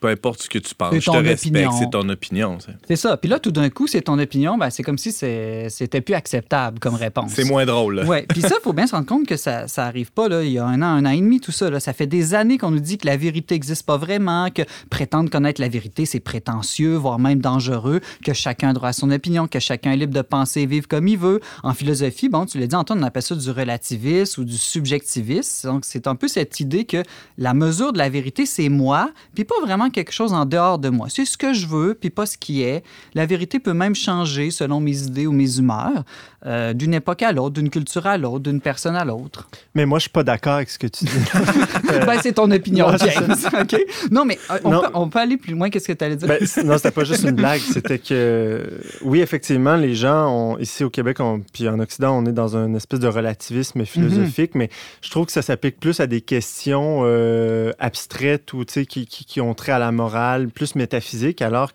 peu importe ce que tu penses, je te respecte, opinion. c'est ton opinion. C'est ça. Puis là, tout d'un coup, c'est ton opinion, ben, c'est comme si c'était plus acceptable comme réponse. C'est moins drôle. Oui, puis ça, il faut bien se rendre compte que ça ça arrive pas là, il y a un an, un an et demi, tout ça. Là. Ça fait des années qu'on nous dit que la vérité n'existe pas vraiment, que prétendre connaître la vérité, c'est prétentieux, voire même dangereux, que chacun a droit à son opinion, que chacun est libre de penser et vivre comme il veut. En philosophie, bon, tu l'as dit, Antoine, on appelle ça du relativisme ou du subjectivisme. Donc, c'est un peu cette idée que la mesure de la vérité, c'est moi, puis pas vraiment quelque chose en dehors de moi. C'est ce que je veux, puis pas ce qui est. La vérité peut même changer selon mes idées ou mes humeurs, euh, d'une époque à l'autre, d'une culture à l'autre, d'une personne à l'autre. Mais moi, je suis pas d'accord avec ce que tu dis. ben, c'est ton opinion, c'est James. Non, mais euh, on Non. peut, on peut aller plus loin. Qu'est-ce que tu allais dire? Ben, non, c'était pas juste une blague. C'était que, oui, effectivement, les gens, ont, ici au Québec, on- puis en Occident, on est dans un espèce de relativisme philosophique, mais je trouve que ça s'applique plus à des questions euh, abstraites ou qui, qui, qui ont trait à la morale, plus métaphysique, alors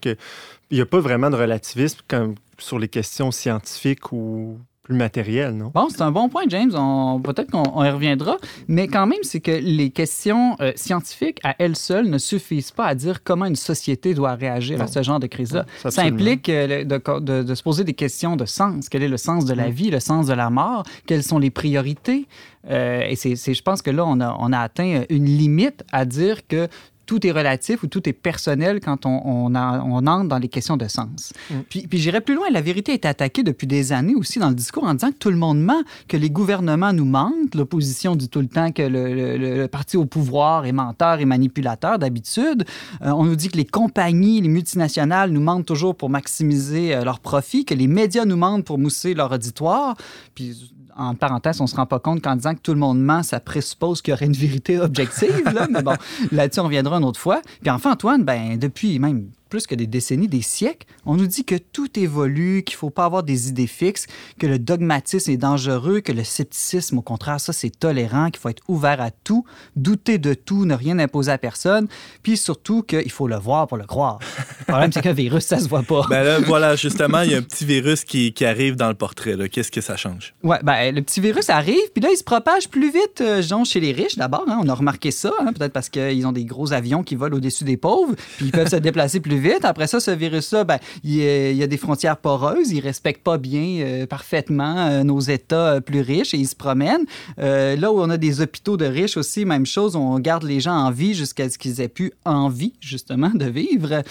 qu'il n'y a pas vraiment de relativisme comme sur les questions scientifiques ou plus matérielles, non? Bon, c'est un bon point, James. On- Peut-être qu'on on y reviendra. Mais quand même, c'est que les questions euh, scientifiques, à elles seules, ne suffisent pas à dire comment une société doit réagir à ce genre de crise-là. Non, Ça implique euh, de, de- de se poser des questions de sens. Quel est le sens de la vie, le sens de la mort? Quelles sont les priorités? Euh, et c'est, c'est- je pense que là, on a, on a atteint une limite à dire que tout est relatif ou tout est personnel quand on, on, a- on entre dans les questions de sens. Mm. Puis, puis j'irais plus loin, la vérité est attaquée depuis des années aussi dans le discours en disant que tout le monde ment, que les gouvernements nous mentent. L'opposition dit tout le temps que le, le- le parti au pouvoir est menteur et manipulateur d'habitude. Euh, on nous dit que les compagnies, les multinationales nous mentent toujours pour maximiser euh, leurs profits, que les médias nous mentent pour mousser leur auditoire. Puis en parenthèse, on se rend pas compte qu'en disant que tout le monde ment, ça présuppose qu'il y aurait une vérité objective. Là. Mais bon, là-dessus, on reviendra une autre fois. Puis enfin, Antoine, ben, depuis même plus que des décennies, des siècles, on nous dit que tout évolue, qu'il faut pas avoir des idées fixes, que le dogmatisme est dangereux, que le scepticisme, au contraire, ça, c'est tolérant, qu'il faut être ouvert à tout, douter de tout, ne rien imposer à personne, puis surtout qu'il faut le voir pour le croire. Le problème, c'est qu'un virus, ça se voit pas. Ben là, voilà, justement, il y a un petit virus qui, qui arrive dans le portrait. Qu'est-ce que ça change? Ouais, ben, le petit virus arrive, puis là, il se propage plus vite, euh, disons, chez les riches d'abord. hein. on a remarqué ça, hein, peut-être parce qu'ils ont des gros avions qui volent au-dessus des pauvres, puis ils peuvent se déplacer plus Après ça, ce virus-là, ben, il y, a, des frontières poreuses, il respecte pas bien euh, parfaitement euh, nos États euh, plus riches et il se promène. Là où on a des hôpitaux de riches aussi, même chose, on garde les gens en vie jusqu'à ce qu'ils aient plus envie, justement, de vivre.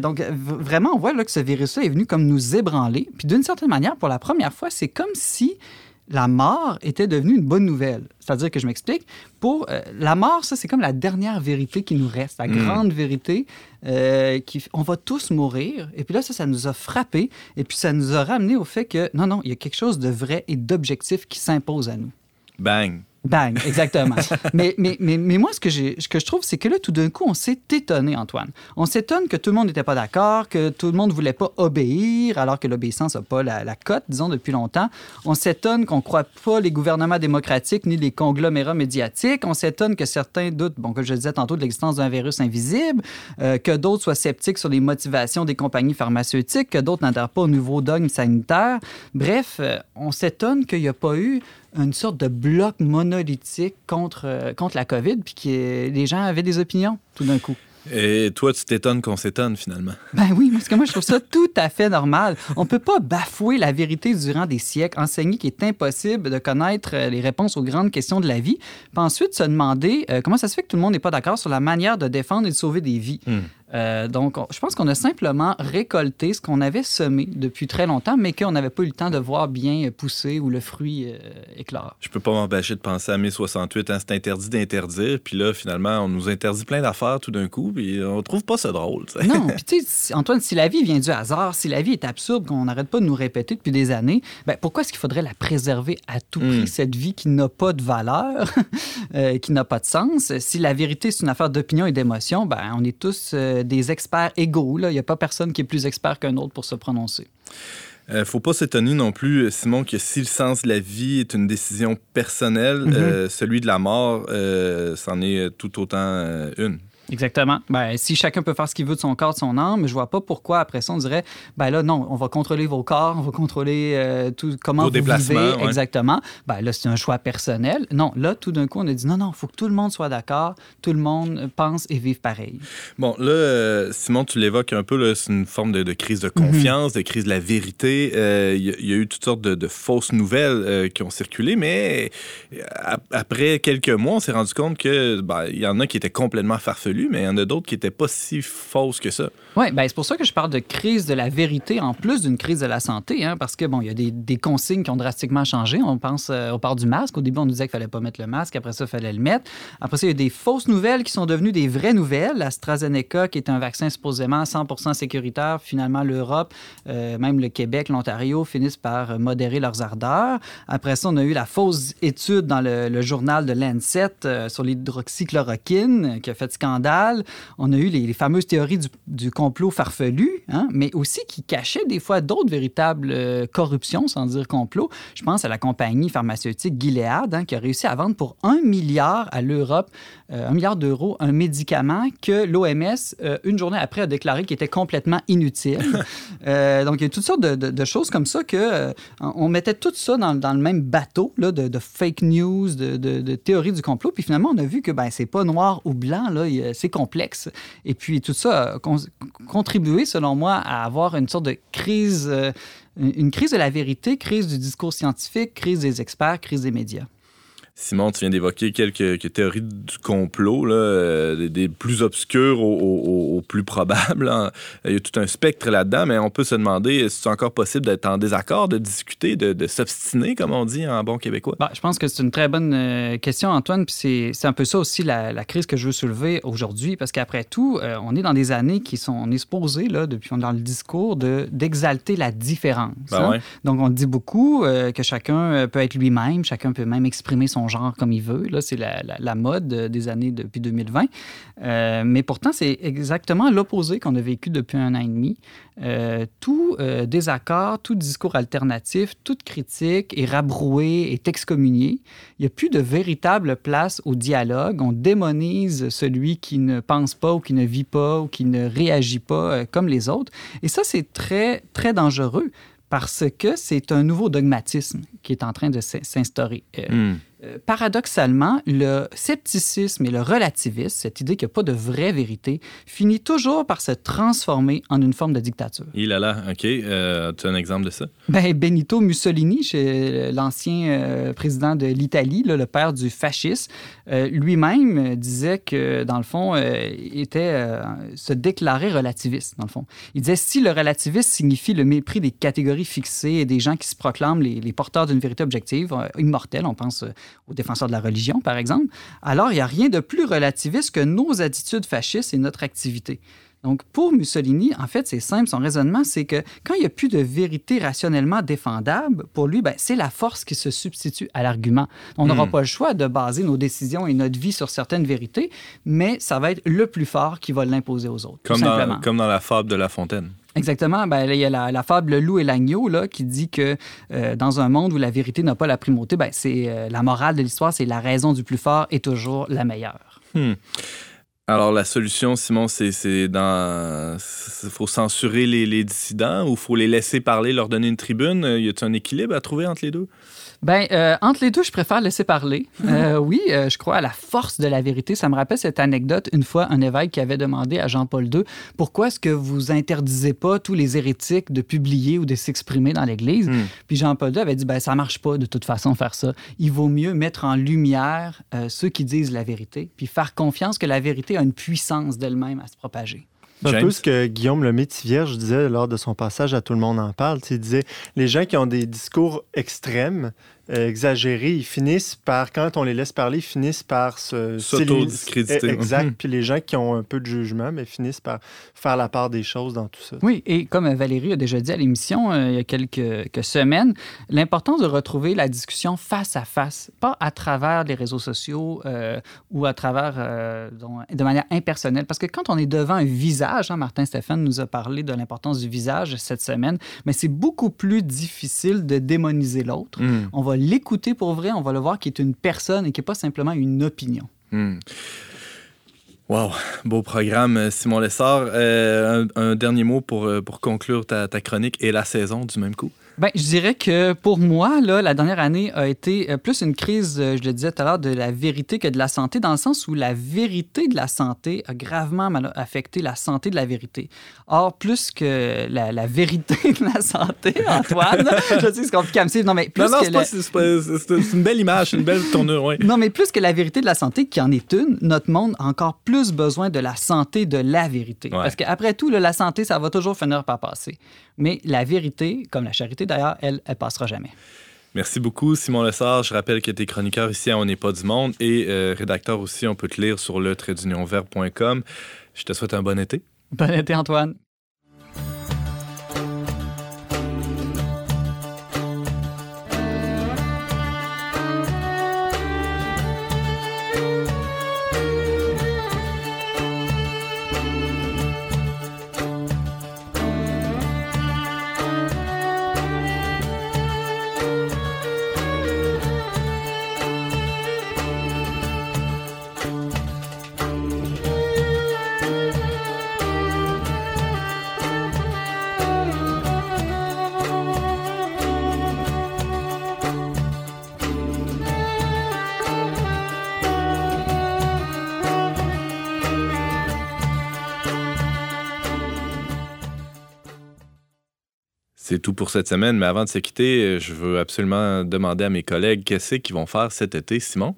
Donc, vraiment, on voit là, que ce virus-là est venu comme nous ébranler. Puis d'une certaine manière, pour la première fois, c'est comme si la mort était devenue une bonne nouvelle. C'est-à-dire que je m'explique. Pour euh, la mort, ça, c'est comme la dernière vérité qui nous reste, la Mm. grande vérité. euh, qui, on va tous mourir. Et puis là, ça, ça nous a frappé. Et puis ça nous a ramené au fait que non, non, il y a quelque chose de vrai et d'objectif qui s'impose à nous. Bang. Bang, exactement. mais, mais, mais, mais moi, ce que, ce que je trouve, c'est que là, tout d'un coup, on s'est étonné, Antoine. On s'étonne que tout le monde n'était pas d'accord, que tout le monde ne voulait pas obéir, alors que l'obéissance n'a pas la, la cote, disons, depuis longtemps. On s'étonne qu'on ne croit pas les gouvernements démocratiques ni les conglomérats médiatiques. On s'étonne que certains doutent, bon, comme je le disais tantôt, de l'existence d'un virus invisible, euh, que d'autres soient sceptiques sur les motivations des compagnies pharmaceutiques, que d'autres n'adhèrent pas au nouveau dogme sanitaire. Bref, euh, on s'étonne qu'il n'y a pas eu une sorte de bloc monolithique contre, euh, contre la COVID, puis que les gens avaient des opinions tout d'un coup. Et toi, tu t'étonnes qu'on s'étonne finalement. Ben oui, parce que moi, je trouve ça tout à fait normal. On peut pas bafouer la vérité durant des siècles, enseigner qu'il est impossible de connaître euh, les réponses aux grandes questions de la vie, puis ensuite se demander euh, comment ça se fait que tout le monde n'est pas d'accord sur la manière de défendre et de sauver des vies. Hmm. Euh, donc, on- je pense qu'on a simplement récolté ce qu'on avait semé depuis très longtemps, mais qu'on n'avait pas eu le temps de voir bien pousser ou le fruit euh, éclore. Je peux pas m'empêcher de penser à mai 68, hein, c'est interdit d'interdire, puis là, finalement, on nous interdit plein d'affaires tout d'un coup, puis on trouve pas ça drôle. Non, puis tu sais, Antoine, si la vie vient du hasard, si la vie est absurde, qu'on n'arrête pas de nous répéter depuis des années, ben pourquoi est-ce qu'il faudrait la préserver à tout prix, Mm. cette vie qui n'a pas de valeur, euh, qui n'a pas de sens? Si la vérité, c'est une affaire d'opinion et d'émotion, ben on est tous euh, des experts égaux. là. Il n'y a pas personne qui est plus expert qu'un autre pour se prononcer. Euh, faut pas s'étonner non plus, Simon, que si le sens de la vie est une décision personnelle, Mhm. euh, celui de la mort, euh, c'en est tout autant euh, une. Exactement. Ben, si chacun peut faire ce qu'il veut de son corps, de son âme, je vois pas pourquoi après ça on dirait, ben là non, on va contrôler vos corps, on va contrôler euh, tout comment Vos vous déplacements, vivez ouais. exactement. Ben là c'est un choix personnel. Non, là tout d'un coup on a dit non non, faut que tout le monde soit d'accord, tout le monde pense et vive pareil. Bon, là, euh, Simon, tu l'évoques un peu, c'est une forme de, de crise de confiance, de crise de la vérité. Euh, Il y, a- il y a eu toutes sortes de, de fausses nouvelles euh, qui ont circulé, mais euh, ap- après quelques mois, on s'est rendu compte que ben, il y en a qui étaient complètement farfelus, mais il y en a d'autres qui n'étaient pas si fausses que ça. Oui, ben c'est pour ça que je parle de crise de la vérité en plus d'une crise de la santé, hein, parce que bon, il y a des, consignes qui ont drastiquement changé. On pense euh, au port du masque. Au début, on nous disait qu'il fallait pas mettre le masque. Après ça, il fallait le mettre. Après ça, il y a des fausses nouvelles qui sont devenues des vraies nouvelles. AstraZeneca, qui est un vaccin supposément 100% sécuritaire, finalement l'Europe, euh, même le Québec, l'Ontario finissent par euh, modérer leurs ardeurs. Après ça, on a eu la fausse étude dans le, journal de Lancet euh, sur l'hydroxychloroquine euh, qui a fait scandale. On a eu les, fameuses théories du, complot farfelu, hein, mais aussi qui cachaient des fois d'autres véritables euh, corruptions, sans dire complot. Je pense à la compagnie pharmaceutique Gilead, hein, qui a réussi à vendre pour un milliard à l'Europe, un milliard d'euros, un médicament que l'OMS, euh, une journée après, a déclaré qu'il était complètement inutile. Euh, donc, il y a toutes sortes de, de- de choses comme ça que euh, on mettait tout ça dans, dans le même bateau là, de, de fake news, de, théories du complot. Puis finalement, on a vu que ben, c'est pas noir ou blanc, c'est complexe. Et puis tout ça a con- contribué, selon moi, à avoir une sorte de crise, euh, une crise de la vérité, crise du discours scientifique, crise des experts, crise des médias. Simon, tu viens d'évoquer quelques, quelques théories du complot, là, euh, des, des plus obscures aux, aux- aux plus probables. hein. Il y a tout un spectre là-dedans, mais on peut se demander si c'est encore possible d'être en désaccord, de discuter, de, de s'obstiner, comme on dit en bon québécois? Bah, je pense que c'est une très bonne euh, question, Antoine. Puis c'est, un peu ça aussi la, la crise que je veux soulever aujourd'hui, parce qu'après tout, euh, on est dans des années qui sont, on est supposé, là, depuis on est dans le discours, de, d'exalter la différence. Ben hein. ouais. Donc, on dit beaucoup euh, que chacun peut être lui-même, chacun peut même exprimer son genre comme il veut. Là, c'est la, la- mode des années depuis 2020. Euh, mais pourtant, c'est exactement l'opposé qu'on a vécu depuis un an et demi. Euh, tout euh, désaccord, tout discours alternatif, toute critique est rabroué, est excommunié. Il n'y a plus de véritable place au dialogue. On démonise celui qui ne pense pas ou qui ne vit pas ou qui ne réagit pas comme les autres. Et ça, c'est très, très dangereux parce que c'est un nouveau dogmatisme qui est en train de s'in- s'instaurer. Hmm. Euh, paradoxalement, le scepticisme et le relativisme, cette idée qu'il n'y a pas de vraie vérité, finit toujours par se transformer en une forme de dictature. Il a là, OK. Euh, tu as un exemple de ça? Ben, Benito Mussolini, chez l'ancien euh, président de l'Italie, le père du fascisme, euh, lui-même euh, disait que, dans le fond, euh, était, euh, se déclarait relativiste, dans le fond. Il disait, si le relativisme signifie le mépris des catégories fixées et des gens qui se proclament les, les porteurs d'une vérité objective, euh, immortelle, on pense euh, aux défenseurs de la religion, par exemple, alors il n'y a rien de plus relativiste que nos attitudes fascistes et notre activité. Donc, pour Mussolini, en fait, c'est simple, son raisonnement, c'est que quand il n'y a plus de vérité rationnellement défendable, pour lui, ben, c'est la force qui se substitue à l'argument. On n'aura Hmm. pas le choix de baser nos décisions et notre vie sur certaines vérités, mais ça va être le plus fort qui va l'imposer aux autres. tout simplement. dans, comme dans la fable de La Fontaine. Exactement. Ben, il y a la, fable Le loup et l'agneau là, qui dit que euh, dans un monde où la vérité n'a pas la primauté, ben, c'est euh, la morale de l'histoire, c'est la raison du plus fort est toujours la meilleure. Hmm. Alors, la solution, Simon, c'est dans. Faut censurer les, les dissidents ou faut les laisser parler, leur donner une tribune? Y a-t-il un équilibre à trouver entre les deux? Ben, euh, entre les deux, je préfère laisser parler. Euh, oui, euh, je crois à la force de la vérité. Ça me rappelle cette anecdote. Une fois, un évêque qui avait demandé à Jean-Paul II pourquoi est-ce que vous interdisez pas tous les hérétiques de publier ou de s'exprimer dans l'Église? Hmm. Puis Jean-Paul II avait dit ben ça marche pas de toute façon faire ça. Il vaut mieux mettre en lumière ceux qui disent la vérité, puis faire confiance que la vérité a une puissance d'elle-même à se propager. C'est un peu ce que Guillaume le Métivierge disait lors de son passage à Tout le monde en parle. Il disait les gens qui ont des discours extrêmes, euh, exagérés, ils finissent par, quand on les laisse parler, ils finissent par se S'auto-discréditer. Exact. Mhm. Puis les gens qui ont un peu de jugement, mais finissent par faire la part des choses dans tout ça. Oui, et comme Valérie a déjà dit à l'émission euh, il y a quelques, quelques semaines, l'importance de retrouver la discussion face à face, pas à travers les réseaux sociaux euh, ou à travers, euh, de manière impersonnelle. Parce que quand on est devant un visage, hein, Martin Stéphane nous a parlé de l'importance du visage cette semaine, mais c'est beaucoup plus difficile de démoniser l'autre. Hmm. On va l'écouter pour vrai, on va le voir qui est une personne et qui n'est pas simplement une opinion. Hmm. Wow, beau programme, Simon Lessard. Euh, un, un dernier mot pour, euh, pour conclure ta, ta chronique et la saison du même coup. Ben, je dirais que pour moi, là, la dernière année a été euh, plus une crise, euh, je le disais tout à l'heure, de la vérité que de la santé, dans le sens où la vérité de la santé a gravement mal affecté la santé de la vérité. Or, plus que la, la vérité de la santé, Antoine, je sais à me suivre, non, mais plus non, non, que c'est la- une belle image, une belle tournure, oui. non, mais plus que la vérité de la santé, qui en est une, notre monde a encore plus besoin de la santé de la vérité. Ouais. Parce qu'après tout, là, la santé, ça va toujours finir par passer. Mais la vérité, comme la charité d'ailleurs, elle, elle passera jamais. Merci beaucoup, Simon Lessard. Je rappelle que tu es chroniqueur ici à On n'est pas du monde et euh, rédacteur aussi. On peut te lire sur le traitdunionvert.com. Je te souhaite un bon été. Bon été, Antoine. C'est tout pour cette semaine, mais avant de se quitter, euh, je veux absolument demander à mes collègues qu'est-ce qu'ils vont faire cet été, Simon?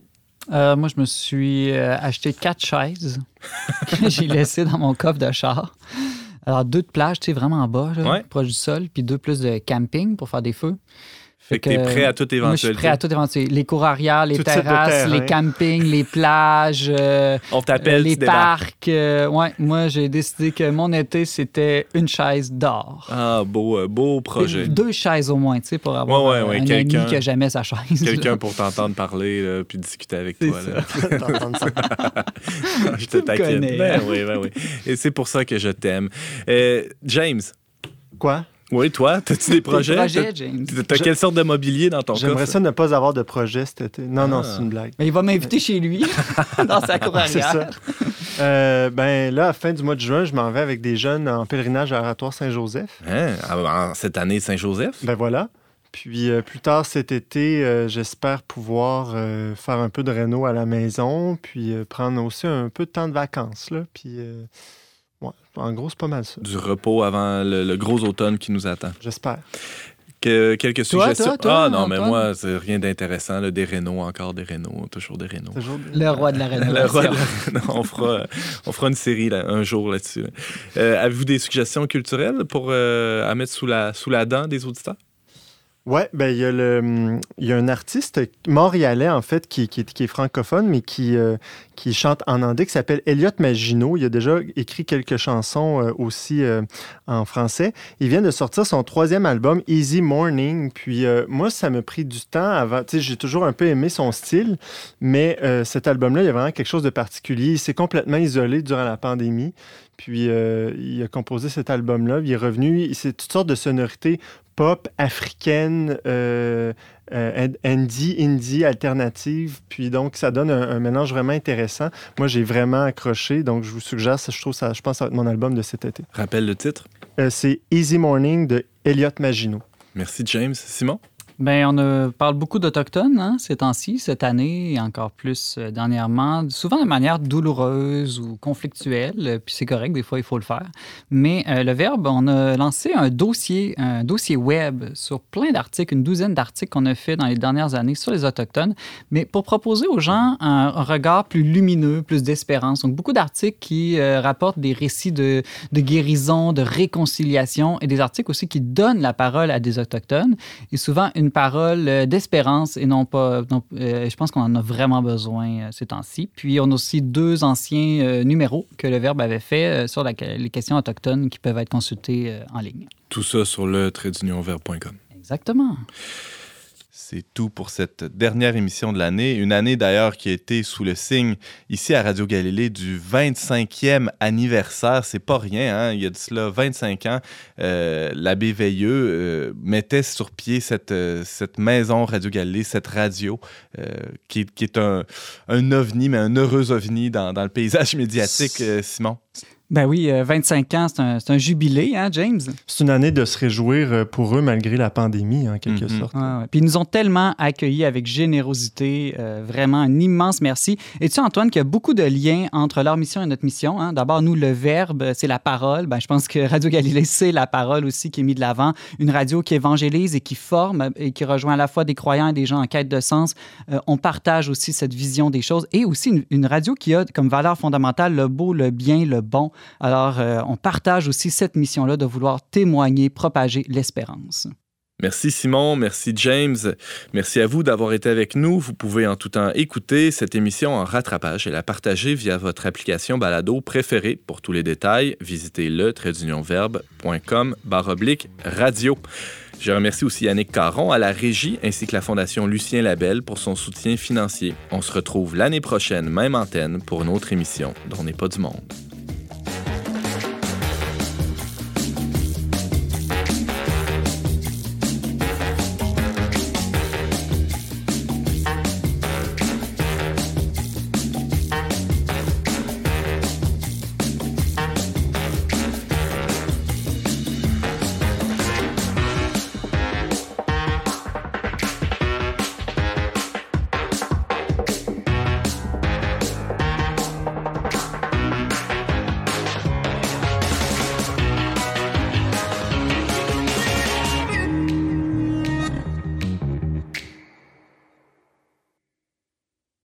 Euh, moi, je me suis euh, acheté quatre chaises que j'ai laissées dans mon coffre de char. Alors, deux de plage, tu sais, vraiment en bas, là, Ouais. proche du sol, puis deux plus de camping pour faire des feux. Fait que t'es prêt à toute Moi, je suis éventualité. prêt à toute éventualité. Les cours arrière, les Tout terrasses, terrain. les campings, les plages, euh, On t'appelle, les tu débarques. parcs. euh, ouais, moi, j'ai décidé que mon été, c'était une chaise d'or. Ah, beau, euh, beau projet. Deux chaises au moins, tu sais, pour avoir Ouais, ouais, euh, ouais, un ami quelqu'un- qui a jamais sa chaise. Quelqu'un pour t'entendre parler là, puis discuter avec toi. là. D'entendre ça. je te taquine. connais. Ben oui, ben oui. Et c'est pour ça que je t'aime. Euh, James, Quoi? Oui, toi, as-tu des projets? projets, T'as- James. T'as Je- quelle sorte de mobilier dans ton coffre? J'aimerais ça ne pas avoir de projet cet été. Non, non, Ah. c'est une blague. Mais il va m'inviter chez lui, dans sa cour C'est ça. Euh, ben là, à la fin du mois de juin, je m'en vais avec des jeunes en pèlerinage à l'Oratoire Saint-Joseph. Hein? Ah, en cette année Saint-Joseph? Ben voilà. Puis euh, plus tard cet été, euh, j'espère pouvoir euh, faire un peu de réno à la maison, puis euh, prendre aussi un peu de temps de vacances. Là. Puis, euh, ouais, en gros, c'est pas mal ça. Du repos avant le, le gros automne qui nous attend. J'espère. Que- quelques Toi, suggestions? toi, toi, ah non, mais moi, c'est rien d'intéressant. Des rénaux, encore des rénaux, toujours des rénaux. Le roi de la Le rénovation. roi de la- Non, on, fera, on fera une série là, un jour là-dessus. là. Euh, Avez-vous des suggestions culturelles pour, euh, à mettre sous la, sous la dent des auditeurs? Ouais, ben il y, a il y a un artiste montréalais, en fait, qui, qui, qui est francophone, mais qui, euh, qui chante en anglais, qui s'appelle Elliot Maginot. Il a déjà écrit quelques chansons euh, aussi euh, en français. Il vient de sortir son troisième album, Easy Morning. Puis moi, ça m'a pris du temps avant. Tu sais, j'ai toujours un peu aimé son style, mais cet album-là, il y a vraiment quelque chose de particulier. Il s'est complètement isolé durant la pandémie. Puis il a composé cet album-là. Il est revenu. C'est toutes sortes de sonorités pop africaine, euh, euh, indie, indie, alternative. Puis donc, ça donne un, un mélange vraiment intéressant. Moi, j'ai vraiment accroché. Donc, je vous suggère, ça, je trouve ça, je pense, ça va être mon album de cet été. Rappelle le titre? Euh, c'est Easy Morning de Elliot Maginot. Merci, James. Simon? Ben, on parle beaucoup d'Autochtones hein, ces temps-ci, cette année et encore plus euh, dernièrement, souvent de manière douloureuse ou conflictuelle, euh, puis c'est correct, des fois il faut le faire. Mais euh, le Verbe, on a lancé un dossier, un dossier web sur plein d'articles, une douzaine d'articles qu'on a fait dans les dernières années sur les Autochtones, mais pour proposer aux gens un, un regard plus lumineux, plus d'espérance. Donc beaucoup d'articles qui euh, rapportent des récits de, de guérison, de réconciliation et des articles aussi qui donnent la parole à des Autochtones et souvent une parole euh, d'espérance et non pas. non- euh, je pense qu'on en a vraiment besoin euh, ces temps-ci. Puis on a aussi deux anciens numéros que le Verbe avait fait sur la- les questions autochtones qui peuvent être consultés euh, en ligne. Tout ça sur le traitdunionvert.com. Exactement. C'est tout pour cette dernière émission de l'année. Une année d'ailleurs qui a été sous le signe ici à Radio Galilée du 25e anniversaire. C'est pas rien, hein? Il y a de cela 25 ans, euh, l'abbé Veilleux euh, mettait sur pied cette, euh, cette maison Radio Galilée, cette radio, qui, qui est un, un ovni, mais un heureux ovni dans, dans le paysage médiatique, Simon. Ben oui, euh, 25 ans, c'est un, c'est un jubilé, hein, James? C'est une année de se réjouir euh, pour eux malgré la pandémie, en quelque Mhm. sorte. Ouais. Puis ils nous ont tellement accueillis avec générosité. euh, vraiment, un immense merci. Et tu sais, Antoine, qu'il y a beaucoup de liens entre leur mission et notre mission. hein? D'abord, nous, le verbe, c'est la parole. Ben, je pense que Radio Galilée, c'est la parole aussi qui est mise de l'avant. Une radio qui évangélise et qui forme et qui rejoint à la fois des croyants et des gens en quête de sens. Euh, on partage aussi cette vision des choses et aussi une, une radio qui a comme valeur fondamentale le beau, le bien, le bon. Alors, euh, on partage aussi cette mission-là de vouloir témoigner, propager l'espérance. Merci Simon, merci James, merci à vous d'avoir été avec nous. Vous pouvez en tout temps écouter cette émission en rattrapage et la partager via votre application balado préférée. Pour tous les détails, visitez le traitdunionverbe.com baroblique radio. Je remercie aussi Yannick Caron à la régie ainsi que la Fondation Lucien Labelle pour son soutien financier. On se retrouve l'année prochaine, même antenne, pour une autre émission dont n'est pas du monde.